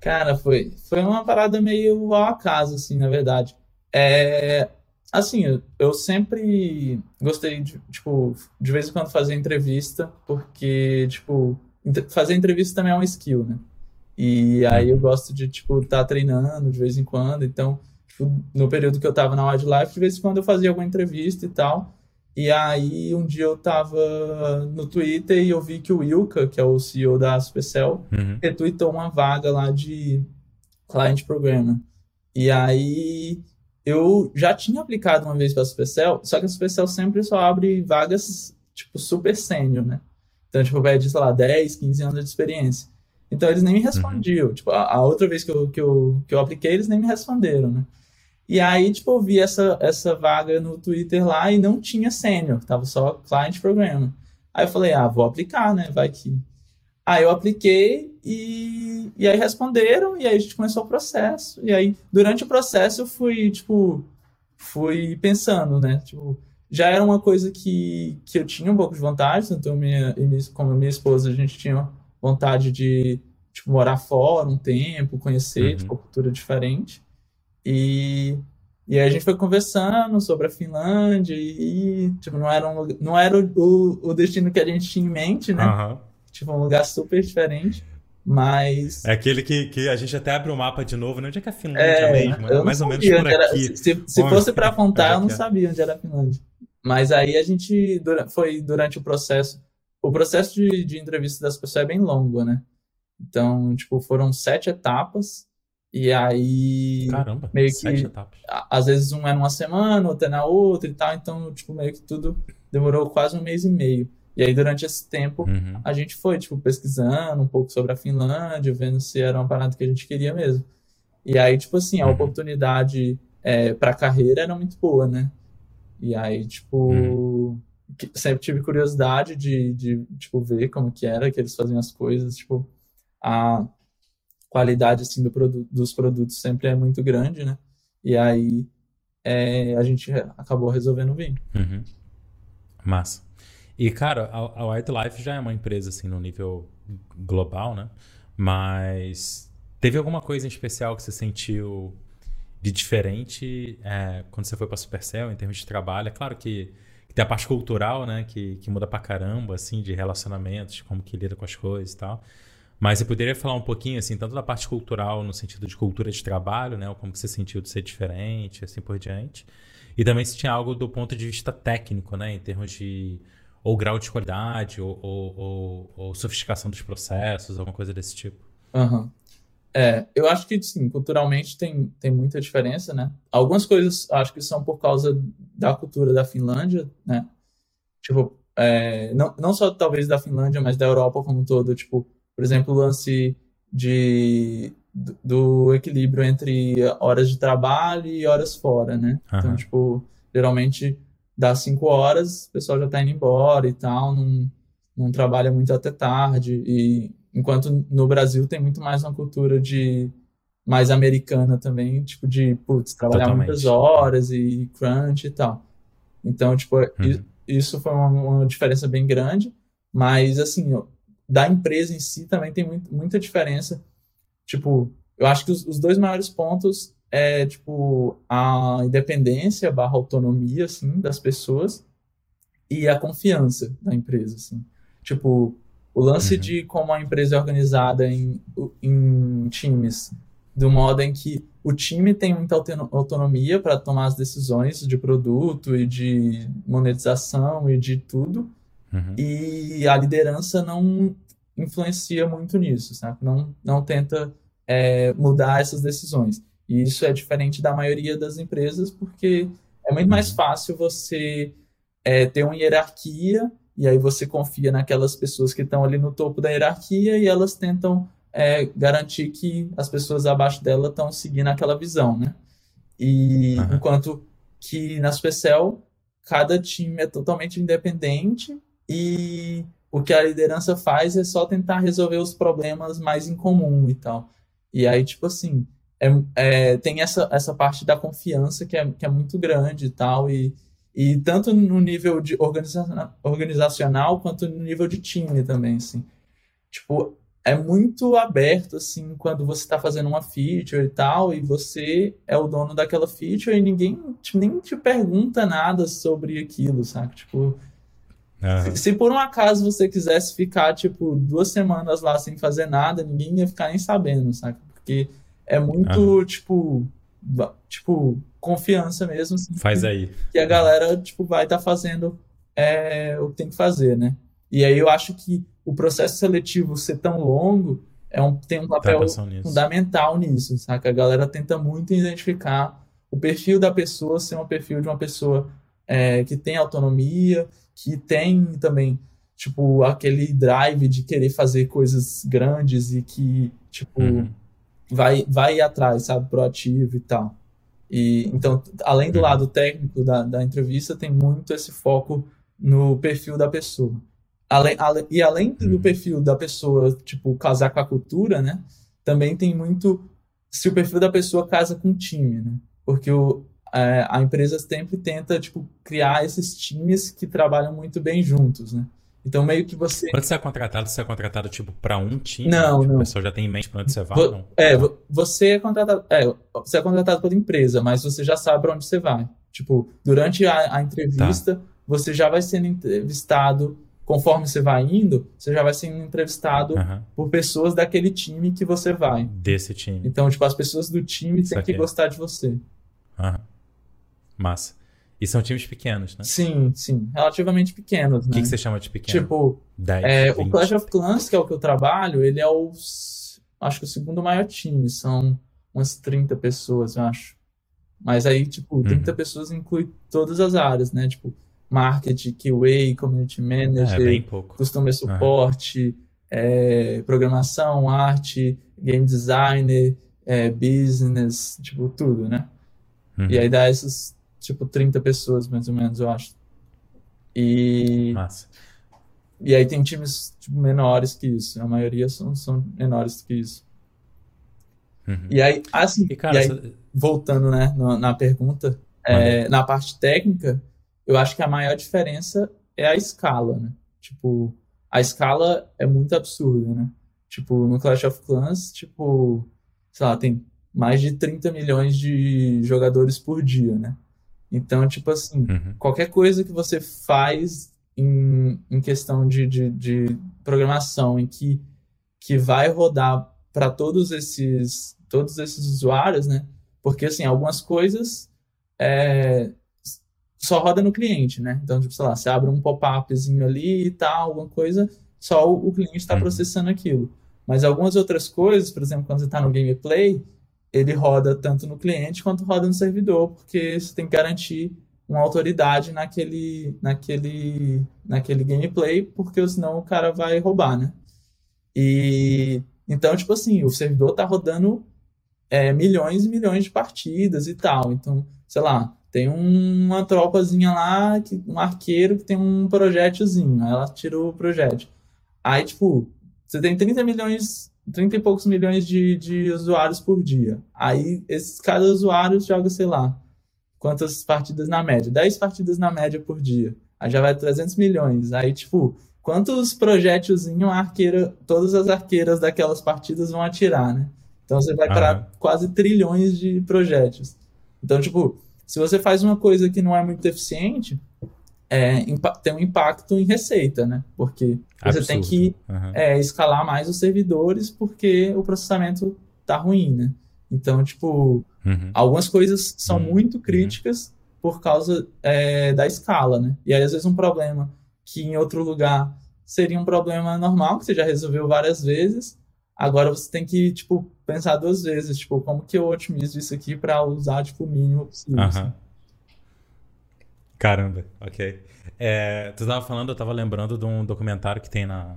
Cara, foi, foi uma parada meio ao acaso, assim, na verdade. É, assim, eu, eu sempre gostei de, tipo, de vez em quando fazer entrevista, porque, tipo, fazer entrevista também é um skill, né? E aí eu gosto de, tipo, estar tá treinando de vez em quando. Então, tipo, no período que eu tava na Wildlife, de vez em quando eu fazia alguma entrevista e tal. E aí, um dia eu tava no Twitter e eu vi que o Wilka, que é o CEO da Supercell, uhum. retweetou uma vaga lá de Client Programmer. E aí, eu já tinha aplicado uma vez para a Supercell, só que a Supercell sempre só abre vagas, tipo, super sênior, né? Então, tipo, pede, sei lá, 10, 15 anos de experiência. Então, eles nem me uhum. respondiam. Uhum. Tipo, a, a, outra vez que eu, que, eu, que eu apliquei, eles nem me responderam, né? E aí, tipo, eu vi essa, essa vaga no Twitter lá e não tinha sênior, tava só client programmer. Aí eu falei, ah, vou aplicar, né? Vai que. Aí eu apliquei e, e aí responderam, e aí a gente começou o processo. E aí, durante o processo, eu fui, tipo, fui pensando, né? Tipo, já era uma coisa que, que eu tinha um pouco de vontade, tanto minha, como minha esposa, a gente tinha vontade de, tipo, morar fora um tempo, conhecer, uhum. tipo, cultura diferente. E, e aí a gente foi conversando sobre a Finlândia e, tipo, não era, um, não era o, o destino que a gente tinha em mente, né? Uhum. Tipo, um lugar super diferente. Mas. É aquele que, que a gente até abre o mapa de novo, né? Onde é que é a Finlândia é, mesmo? É mais ou menos por aqui. Era, se, se fosse para apontar, eu não sabia onde era a Finlândia. Mas aí a gente. Foi durante o processo. O processo de, de entrevista das pessoas é bem longo, né? Então, tipo, foram sete etapas. E aí. Caramba, meio que. Etapas. Às vezes um é numa semana, outro é na outra e tal. Então, tipo, meio que tudo demorou quase um mês e meio. E aí, durante esse tempo, uhum. a gente foi, tipo, pesquisando um pouco sobre a Finlândia, vendo se era uma parada que a gente queria mesmo. E aí, tipo assim, a uhum. oportunidade é, pra carreira era muito boa, né? E aí, tipo, uhum. sempre tive curiosidade de, de, tipo, ver como que era que eles faziam as coisas, tipo, a qualidade assim do produto, dos produtos sempre é muito grande, né? E aí é, a gente acabou resolvendo vir. Uhum. Massa. E cara, a, a White Life já é uma empresa assim no nível global, né? Mas teve alguma coisa em especial que você sentiu de diferente é, quando você foi para Supercell em termos de trabalho? É claro que, que, tem a parte cultural, né? Que, que muda pra caramba, assim, de relacionamentos, como que lida com as coisas e tal. Mas você poderia falar um pouquinho, assim, tanto da parte cultural, no sentido de cultura de trabalho, né? Como você sentiu de ser diferente, assim por diante. E também se tinha algo do ponto de vista técnico, né? Em termos de ou grau de qualidade, ou, ou, ou, ou sofisticação dos processos, alguma coisa desse tipo. Uhum. É, eu acho que, sim, culturalmente tem, tem muita diferença, né? Algumas coisas acho que são por causa da cultura da Finlândia, né? Tipo, é, não, não só talvez da Finlândia, mas da Europa como um todo, tipo, por exemplo, o lance de, do equilíbrio entre horas de trabalho e horas fora, né? Uhum. Então, tipo, geralmente das 5 horas, o pessoal já está indo embora e tal, não, não trabalha muito até tarde. E enquanto no Brasil tem muito mais uma cultura de mais americana também, tipo de, putz, trabalhar Totalmente. muitas horas e crunch e tal. Então, tipo, uhum. isso foi uma, uma, diferença bem grande, mas assim, da empresa em si também tem muito, muita diferença. Tipo, eu acho que os, os dois maiores pontos é, tipo, a independência barra autonomia, assim, das pessoas e a confiança da empresa, assim. Tipo, o lance uhum. de como a empresa é organizada em, em times, do modo em que o time tem muita autonomia para tomar as decisões de produto e de monetização e de tudo, uhum. e a liderança não influencia muito nisso, sabe? Não, não tenta é, mudar essas decisões. E isso é diferente da maioria das empresas, porque é muito mais uhum. fácil você é, ter uma hierarquia e aí você confia naquelas pessoas que estão ali no topo da hierarquia e elas tentam é, garantir que as pessoas abaixo dela estão seguindo aquela visão, né? E uhum. enquanto que na Supercell cada time é totalmente independente e o que a liderança faz é só tentar resolver os problemas mais em comum e tal. E aí, tipo assim, é, é, tem essa, essa parte da confiança que é, que é muito grande e tal, e, e tanto no nível de organiza organizacional quanto no nível de time também, assim. Tipo, é muito aberto, assim, quando você está fazendo uma feature e tal, e você é o dono daquela feature e ninguém nem te pergunta nada sobre aquilo, sabe? Tipo, uhum. se, se, por um acaso você quisesse ficar, tipo, duas semanas lá sem fazer nada, ninguém ia ficar nem sabendo, sabe? Porque é muito, uhum. tipo, tipo, confiança mesmo. Assim, Faz aí. Que a galera, tipo, vai estar tá fazendo é, o que tem que fazer, né? E aí eu acho que o processo seletivo ser tão longo é um, tem um papel fundamental nisso, saca? A galera tenta muito identificar o perfil da pessoa ser um perfil de uma pessoa é, que tem autonomia, que tem também, tipo, aquele drive de querer fazer coisas grandes e que, tipo, uhum vai, vai atrás, sabe, proativo e tal. E, então, além do uhum. lado técnico da, da entrevista, tem muito esse foco no perfil da pessoa. Além, além, e além do uhum. perfil da pessoa, tipo, casar com a cultura, né? Também tem muito se o perfil da pessoa casa com o time, né? Porque o, é, a empresa sempre tenta, tipo, criar esses times que trabalham muito bem juntos, né? Então, meio que você. Quando você é contratado, você é contratado, tipo, para um time? Não, tipo, não. A pessoa já tem em mente para onde você vai? Vo... Não? É, você é contratado. É, você é contratado pela empresa, mas você já sabe para onde você vai. Tipo, durante a, a entrevista, tá. você já vai sendo entrevistado. Conforme você vai indo, você já vai sendo entrevistado uhum. por pessoas daquele time que você vai. Desse time. Então, tipo, as pessoas do time têm que gostar de você. Uhum. Massa. E são times pequenos, né? Sim, sim. Relativamente pequenos, O né? que, que, você chama de pequeno? Tipo, 10, é, o Clash of Clans, que é o que eu trabalho, ele é o, acho que o segundo maior time. São umas 30 pessoas, eu acho. Mas aí, tipo, 30 uhum. pessoas inclui todas as áreas, né? Tipo, marketing, QA, community manager, é, customer support, uhum. é, programação, arte, game designer, é, business, tipo, tudo, né? Uhum. E aí dá esses tipo 30 pessoas, mais ou menos, eu acho. E. Massa. E aí tem times tipo, menores que isso. A maioria são, são menores que isso. Uhum. E aí, assim, e, cara, e aí, essa... voltando né, na, na pergunta, é, na parte técnica, eu acho que a maior diferença é a escala, né? Tipo, a escala é muito absurda, né? Tipo, no Clash of Clans, tipo, sei lá, tem mais de 30 milhões de jogadores por dia, né? Então, tipo assim, uhum. qualquer coisa que você faz em, em questão de, de, de programação em que, que vai rodar para todos esses todos esses usuários, né? Porque assim, algumas coisas é, só roda no cliente, né? Então, tipo, sei lá, você abre um pop-upzinho ali e tal, alguma coisa, só o, o cliente está uhum. processando aquilo. Mas algumas outras coisas, por exemplo, quando você está no gameplay, ele roda tanto no cliente quanto roda no servidor, porque você tem que garantir uma autoridade naquele, naquele, naquele gameplay, porque senão o cara vai roubar, né? E então, tipo assim, o servidor tá rodando é, milhões e milhões de partidas e tal. Então, sei lá, tem uma tropazinha lá, que, um arqueiro que tem um projétilzinho. Aí ela tira o projétil. Aí, tipo, você tem 30 milhões, 30 e poucos milhões de, de usuários por dia. Aí, esses, cada usuário joga, sei lá, quantas partidas na média? 10 partidas na média por dia. Aí já vai 300 milhões. Aí, tipo, quantos projétilzinhos a arqueira, todas as arqueiras daquelas partidas vão atirar, né? Então você vai para quase trilhões de projéteis. Então, tipo, se você faz uma coisa que não é muito eficiente, é, tem um impacto em receita, né? Porque Absurdo. você tem que uhum. é, escalar mais os servidores porque o processamento tá ruim, né? Então, tipo, uhum. algumas coisas são uhum. muito críticas por causa é, da escala, né? E aí, às vezes, um problema que em outro lugar seria um problema normal, que você já resolveu várias vezes, agora você tem que, tipo, pensar duas vezes, tipo, como que eu otimizo isso aqui para usar, tipo, o mínimo possível. Uhum. Caramba, ok. É, tu estava falando, eu estava lembrando de um documentário que tem na,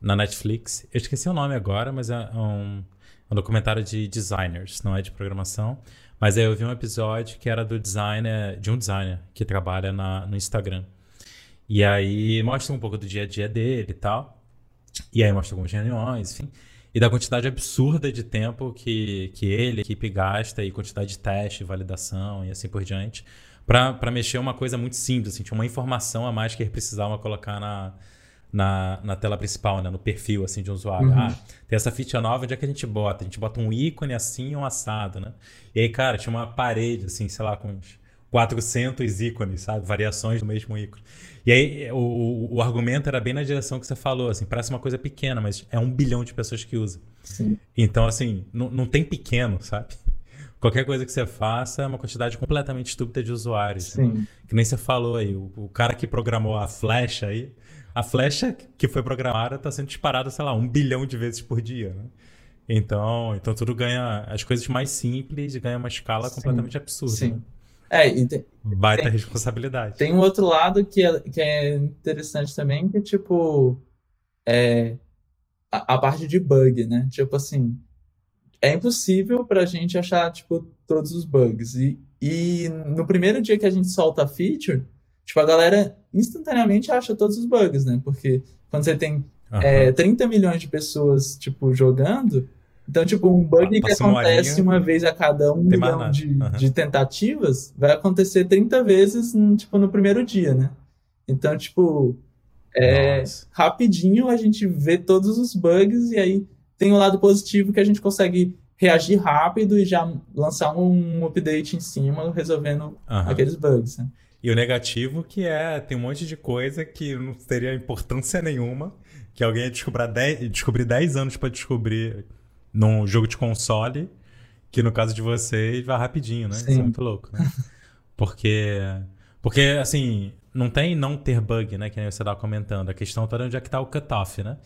na Netflix. Eu esqueci o nome agora, mas é um, um documentário de designers, não é de programação. Mas aí eu vi um episódio que era do designer, de um designer que trabalha na, no Instagram. E aí mostra um pouco do dia a dia dele e tal. E aí mostra algumas reuniões, enfim. E da quantidade absurda de tempo que, que ele, a equipe gasta, e quantidade de teste, validação e assim por diante, para mexer uma coisa muito simples. Assim, tinha uma informação a mais que ele precisava colocar na, na, na tela principal, né? no perfil assim, de um usuário. Uhum. Ah, tem essa feature nova, onde é que a gente bota? A gente bota um ícone assim e um assado, né? E aí, cara, tinha uma parede, assim, sei lá, com uns 400 ícones, sabe? Variações do mesmo ícone. E aí, o, o, o, argumento era bem na direção que você falou, assim, parece uma coisa pequena, mas é um bilhão de pessoas que usam. Sim. Então, assim, não, não tem pequeno, sabe? Qualquer coisa que você faça é uma quantidade completamente estúpida de usuários. Sim. Né? Que nem você falou aí, o, o cara que programou a flecha aí, a flecha que foi programada está sendo disparada, sei lá, um bilhão de vezes por dia, né? Então, então tudo ganha. As coisas mais simples ganham uma escala Sim. completamente absurda. Sim. Né? É, e tem, Baita tem, responsabilidade. Tem um outro lado que é, que é interessante também, que é tipo. É, a, a parte de bug, né? Tipo assim. É impossível pra gente achar, tipo, todos os bugs. E, e no primeiro dia que a gente solta a feature, tipo, a galera instantaneamente acha todos os bugs, né? Porque quando você tem uhum. é, 30 milhões de pessoas, tipo, jogando, então, tipo, um bug que acontece uma vez a cada um milhão de, uhum. de, tentativas vai acontecer 30 vezes, tipo, no primeiro dia, né? Então, tipo, é, rapidinho a gente vê todos os bugs e aí tem o lado positivo que a gente consegue reagir rápido e já lançar um update em cima resolvendo uhum. aqueles bugs, né? E o negativo que é, tem um monte de coisa que não teria importância nenhuma, que alguém ia descobrir 10, descobrir 10 anos para descobrir num jogo de console, que no caso de vocês vai rapidinho, né? Sim. Isso é muito louco, né? Porque, porque, assim, não tem não ter bug, né? Que nem você estava comentando. A questão toda é onde é que tá o cutoff, né?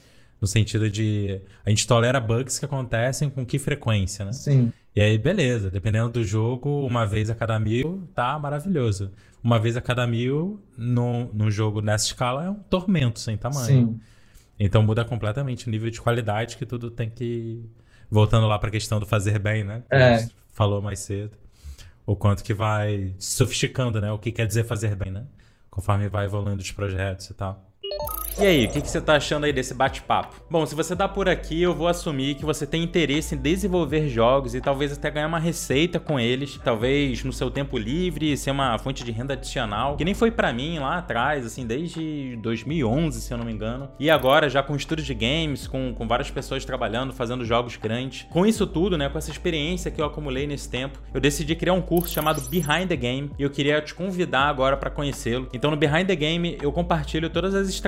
No sentido de a gente tolera bugs que acontecem com que frequência, né? Sim. E aí, beleza, dependendo do jogo, uma vez a cada mil tá maravilhoso. Uma vez a cada mil no, no jogo nessa escala é um tormento sem tamanho. Sim. Então muda completamente o nível de qualidade que tudo tem que. Voltando lá para a questão do fazer bem, né? Que é. falou mais cedo. O quanto que vai sofisticando, né? O que quer dizer fazer bem, né? Conforme vai evoluindo os projetos e tal. E aí, o que, você tá achando aí desse bate-papo? Bom, se você tá por aqui, eu vou assumir que você tem interesse em desenvolver jogos e talvez até ganhar uma receita com eles, talvez no seu tempo livre, ser uma fonte de renda adicional, que nem foi para mim lá atrás, assim, desde 2011, se eu não me engano. E agora, já com estúdios de games, com, com várias pessoas trabalhando, fazendo jogos grandes. Com isso tudo, né, com essa experiência que eu acumulei nesse tempo, eu decidi criar um curso chamado Behind the Game e eu queria te convidar agora para conhecê-lo. Então, no Behind the Game, eu compartilho todas as estratégias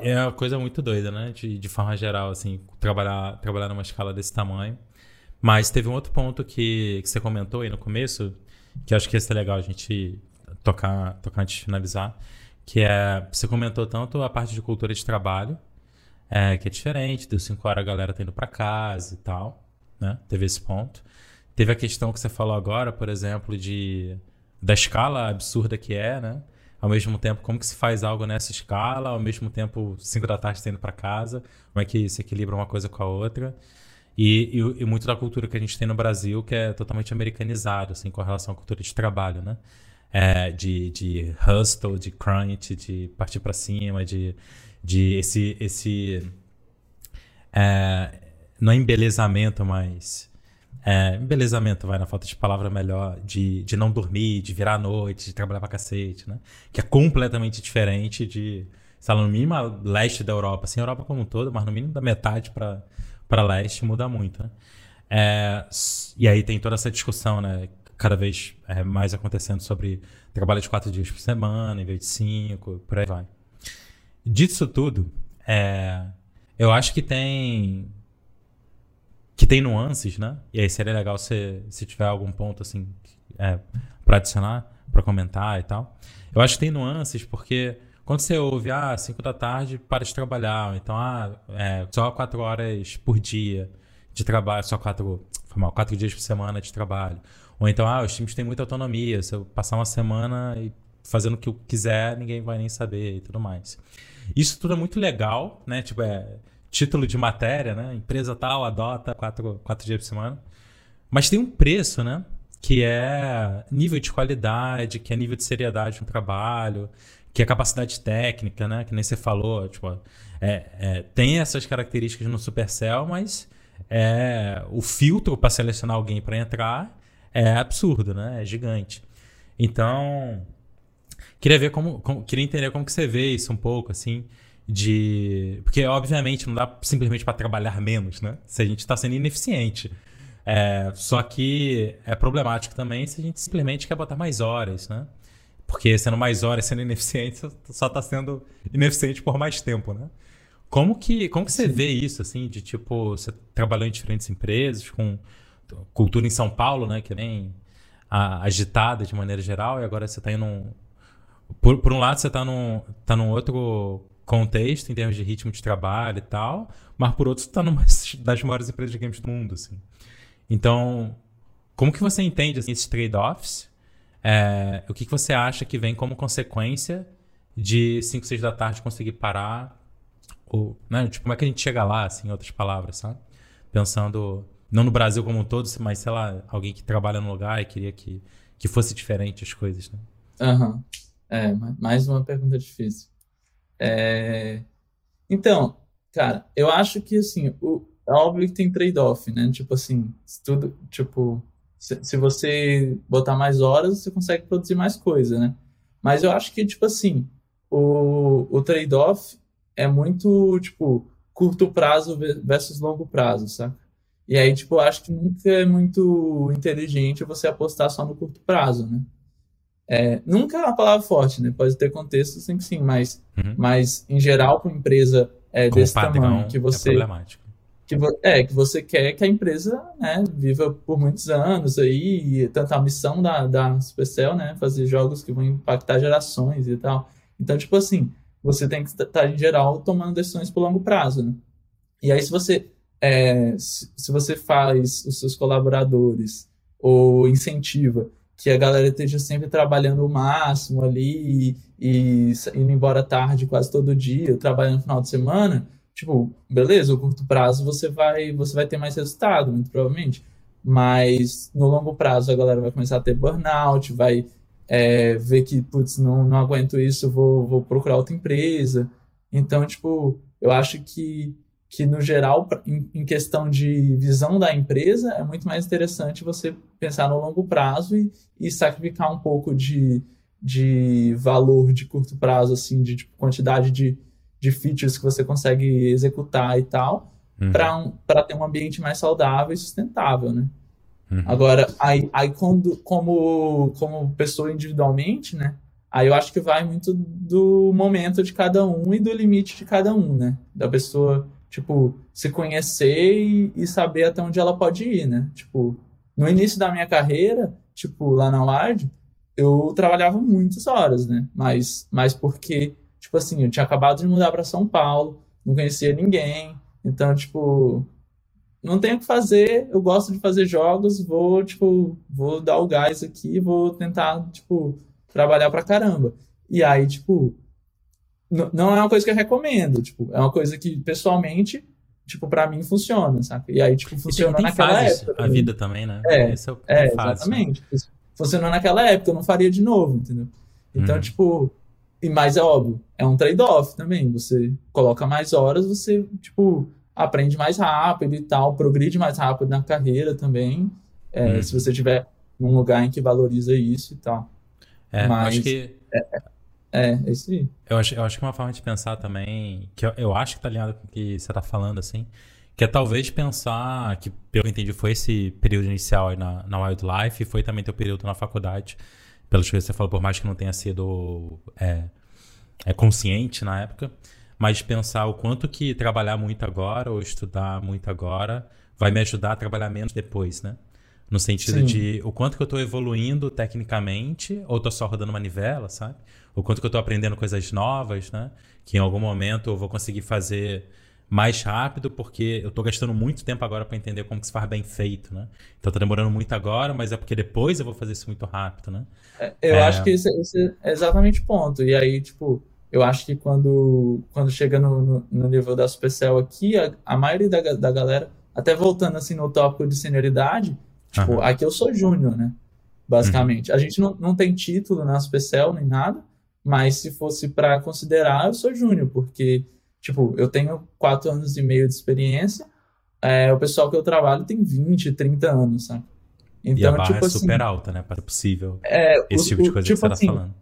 É uma coisa muito doida, né? De, de forma geral, assim, trabalhar, trabalhar numa escala desse tamanho. Mas teve um outro ponto que, que você comentou aí no começo, que acho que ia ser legal a gente tocar, tocar antes de finalizar, que é, você comentou tanto a parte de cultura de trabalho, é, que é diferente, deu 5 horas a galera tá indo para casa e tal, né? Teve esse ponto. Teve a questão que você falou agora, por exemplo, de da escala absurda que é, né? Ao mesmo tempo, como que se faz algo nessa escala? Ao mesmo tempo, 5 da tarde indo para casa? Como é que se equilibra uma coisa com a outra? E, e, e, muito da cultura que a gente tem no Brasil, que é totalmente americanizado, assim, com relação à cultura de trabalho, né? É, de, de hustle, de crunch, de partir para cima, de, de esse, esse é, não é embelezamento, mas é, embelezamento, vai, na falta de palavra melhor, de, de não dormir, de virar à noite, de trabalhar pra cacete, né? Que é completamente diferente de, sei lá, no mínimo leste da Europa, assim, Europa como um todo, mas no mínimo da metade para para leste muda muito, né? É, e aí tem toda essa discussão, né? Cada vez é, mais acontecendo sobre trabalho de quatro dias por semana, em vez de cinco, por aí vai. Disso tudo, é, eu acho que tem que tem nuances, né? E aí seria legal se, se tiver algum ponto assim é, para adicionar, para comentar e tal. Eu acho que tem nuances porque quando você ouve, ah, 5 da tarde para de trabalhar, então, ah, é, só 4 horas por dia de trabalho, só 4, foi mal, 4 dias por semana de trabalho. Ou então, ah, os times têm muita autonomia, se eu passar uma semana e fazendo o que eu quiser, ninguém vai nem saber e tudo mais. Isso tudo é muito legal, né? Tipo, é título de matéria, né? Empresa tal adota 4, 4 dias por semana. Mas tem um preço, né? Que é nível de qualidade, que é nível de seriedade no trabalho, que é capacidade técnica, né? Que nem você falou, tipo, é, é, tem essas características no Supercell, mas é, o filtro para selecionar alguém para entrar é absurdo, né? É gigante. Então, queria ver como, como, queria entender como que você vê isso um pouco, assim, de porque obviamente não dá simplesmente para trabalhar menos, né? Se a gente está sendo ineficiente. É, só que é problemático também se a gente simplesmente quer botar mais horas, né? Porque sendo mais horas, sendo ineficiente, só está sendo ineficiente por mais tempo, né? Como que, como que você Sim. vê isso, assim, de tipo, você trabalhou em diferentes empresas, com cultura em São Paulo, né, que nem a, agitada de maneira geral, e agora você está em um... Por, por um lado, você está num, tá num outro contexto, em termos de ritmo de trabalho e tal, mas por outro, está numa das maiores empresas de games do mundo, assim. Então, como que você entende assim, esses trade-offs é, o que, que você acha que vem como consequência de 5, 6 da tarde conseguir parar? Ou, né? tipo, como é que a gente chega lá, assim, em outras palavras, sabe? Pensando, não no Brasil como um todo, mas, sei lá, alguém que trabalha no lugar e queria que, que fosse diferente as coisas, né? Aham. Uhum. É, mais uma pergunta difícil. É... Então, cara, eu acho que, assim, o... é óbvio que tem trade-off, né? Tipo assim, tudo, tipo, se, você botar mais horas, você consegue produzir mais coisa, né? Mas eu acho que, tipo assim, o, o trade-off é muito, tipo, curto prazo versus longo prazo, saca? E aí, tipo, eu acho que nunca é muito inteligente você apostar só no curto prazo, né? É, nunca é uma palavra forte, né? Pode ter contexto, sim, sim, mas, uhum. mas em geral, para uma empresa é, desse tamanho, que é você. É problemático que, é, que você quer que a empresa né, viva por muitos anos aí, e tanto a missão da, da Supercell, né, fazer jogos que vão impactar gerações e tal. Então, tipo assim, você tem que estar, tá, em geral, tomando decisões por longo prazo, né? E aí, se você, é, se, se você faz os seus colaboradores ou incentiva que a galera esteja sempre trabalhando o máximo ali e, e indo embora tarde quase todo dia, trabalhando no final de semana, tipo, beleza, o curto prazo você vai, você vai ter mais resultado, muito provavelmente. Mas no longo prazo a galera vai começar a ter burnout, vai é, ver que, putz, não, não aguento isso, vou, vou procurar outra empresa. Então, tipo, eu acho que, que no geral, em, em questão de visão da empresa, é muito mais interessante você pensar no longo prazo e, e sacrificar um pouco de, de valor de curto prazo, assim, de tipo, quantidade de de features que você consegue executar e tal, uhum. para um, ter um ambiente mais saudável e sustentável, né? Uhum. Agora, aí, aí quando, como, como pessoa individualmente, né? Aí eu acho que vai muito do momento de cada um e do limite de cada um, né? Da pessoa, tipo, se conhecer e, e saber até onde ela pode ir, né? Tipo, no início da minha carreira, tipo, lá na Ward, eu trabalhava muitas horas, né? Mas, mas porque, tipo assim, eu tinha acabado de mudar para São Paulo, não conhecia ninguém, então, tipo, não tenho o que fazer, eu gosto de fazer jogos, vou, tipo, vou dar o gás aqui, vou tentar, tipo, trabalhar pra caramba. E aí, tipo, não é uma coisa que eu recomendo, tipo, é uma coisa que, pessoalmente, tipo, pra mim funciona, sabe? E aí, tipo, funcionou naquela época. A vida também, né? É, Esse é, o é exatamente. Né? Funcionou naquela época, eu não faria de novo, entendeu? Então, uhum. tipo, e mais é óbvio, é um trade-off também. Você coloca mais horas, você, tipo, aprende mais rápido e tal, progride mais rápido na carreira também. É, uhum. Se você tiver num lugar em que valoriza isso e tal. É, Mas, acho que. É, é, é isso aí. Eu acho, eu acho que uma forma de pensar também, que eu, eu acho que tá alinhado com o que você tá falando, assim, que é talvez pensar, que pelo que eu entendi foi esse período inicial na, na Wildlife e foi também teu período na faculdade, pelo que você falou, por mais que não tenha sido é, é consciente na época, mas pensar o quanto que trabalhar muito agora ou estudar muito agora vai me ajudar a trabalhar menos depois, né? No sentido Sim. de o quanto que eu estou evoluindo tecnicamente, ou estou só rodando manivela, sabe? O quanto que eu estou aprendendo coisas novas, né? Que em algum momento eu vou conseguir fazer mais rápido, porque eu estou gastando muito tempo agora para entender como que se faz bem feito, né? Então está demorando muito agora, mas é porque depois eu vou fazer isso muito rápido, né? É, eu é... acho que esse, esse, é exatamente o ponto. E aí, tipo, eu acho que quando, quando chega no, no, no nível da Supercell aqui, a, a maioria da, da galera, até voltando assim no tópico de senioridade, Tipo, uhum. aqui eu sou júnior, né? Basicamente. Uhum. A gente não, não tem título na Supercell nem nada, mas se fosse para considerar, eu sou júnior, porque, tipo, eu tenho quatro anos e meio de experiência, é, o pessoal que eu trabalho tem 20, 30 anos, sabe? Então, e a barra tipo, é assim, super alta, né? Para possível é, esse o, tipo de coisa tipo que você tá assim, falando.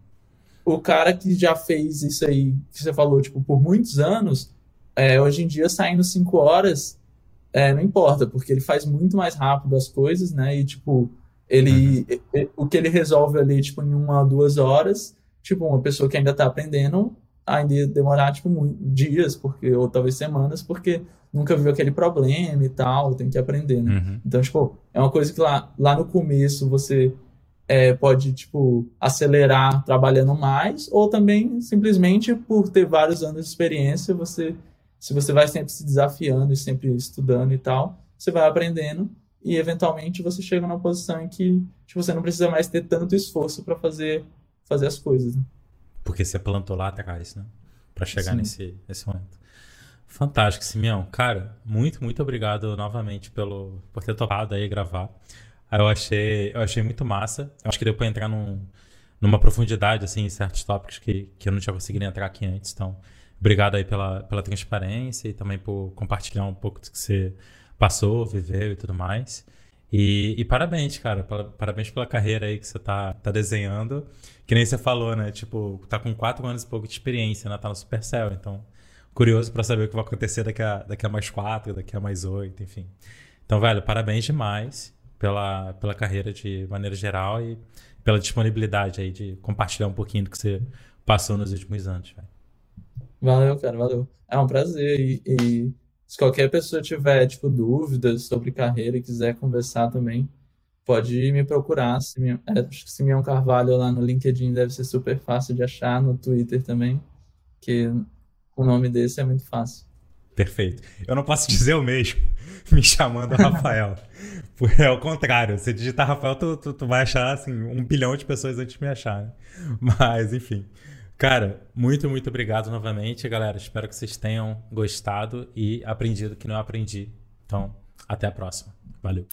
O cara que já fez isso aí, que você falou, tipo, por muitos anos, é, hoje em dia, saindo 5 horas, é, não importa, porque ele faz muito mais rápido as coisas, né? E, tipo, ele. Uhum. O que ele resolve ali, tipo, em uma, duas horas, tipo, uma pessoa que ainda tá aprendendo, ainda ia demorar, tipo, muito, dias, porque, ou talvez semanas, porque nunca viu aquele problema e tal, tem que aprender, né? Uhum. Então, tipo, é uma coisa que lá, lá no começo você é, pode, tipo, acelerar trabalhando mais, ou também, simplesmente, por ter vários anos de experiência, você se você vai sempre se desafiando e sempre estudando e tal, você vai aprendendo e eventualmente você chega numa posição em que tipo, você não precisa mais ter tanto esforço para fazer fazer as coisas. Né? Porque você plantou lá atrás, né? Para chegar nesse, nesse momento. Fantástico, Simeão. Cara, muito, muito obrigado novamente pelo, por ter topado aí gravar. Eu achei, eu achei muito massa. Eu acho que deu para entrar num, numa profundidade assim, em certos tópicos que, que eu não tinha conseguido entrar aqui antes. Então, Obrigado aí pela, pela transparência e também por compartilhar um pouco do que você passou, viveu e tudo mais. E, e parabéns, cara. Parabéns pela carreira aí que você tá, tá desenhando. Que nem você falou, né? Tipo, tá com quatro anos e pouco de experiência, né? Tá no Supercell. Então, curioso para saber o que vai acontecer daqui a, daqui a mais quatro, daqui a mais oito, enfim. Então, velho, parabéns demais pela, pela carreira de maneira geral e pela disponibilidade aí de compartilhar um pouquinho do que você passou nos últimos anos, velho. Valeu, cara, valeu. É um prazer. E, e se qualquer pessoa tiver, tipo, dúvidas sobre carreira e quiser conversar também, pode me procurar. É, acho que Simeão Carvalho lá no LinkedIn deve ser super fácil de achar, no Twitter também, que o nome desse é muito fácil. Perfeito. Eu não posso dizer o mesmo me chamando Rafael. é o contrário. Se digitar Rafael, tu, tu, tu, vai achar assim, um bilhão de pessoas antes de me achar. Né? Mas, enfim. Cara, muito, muito obrigado novamente, galera. Espero que vocês tenham gostado e aprendido que não aprendi. Então, até a próxima. Valeu.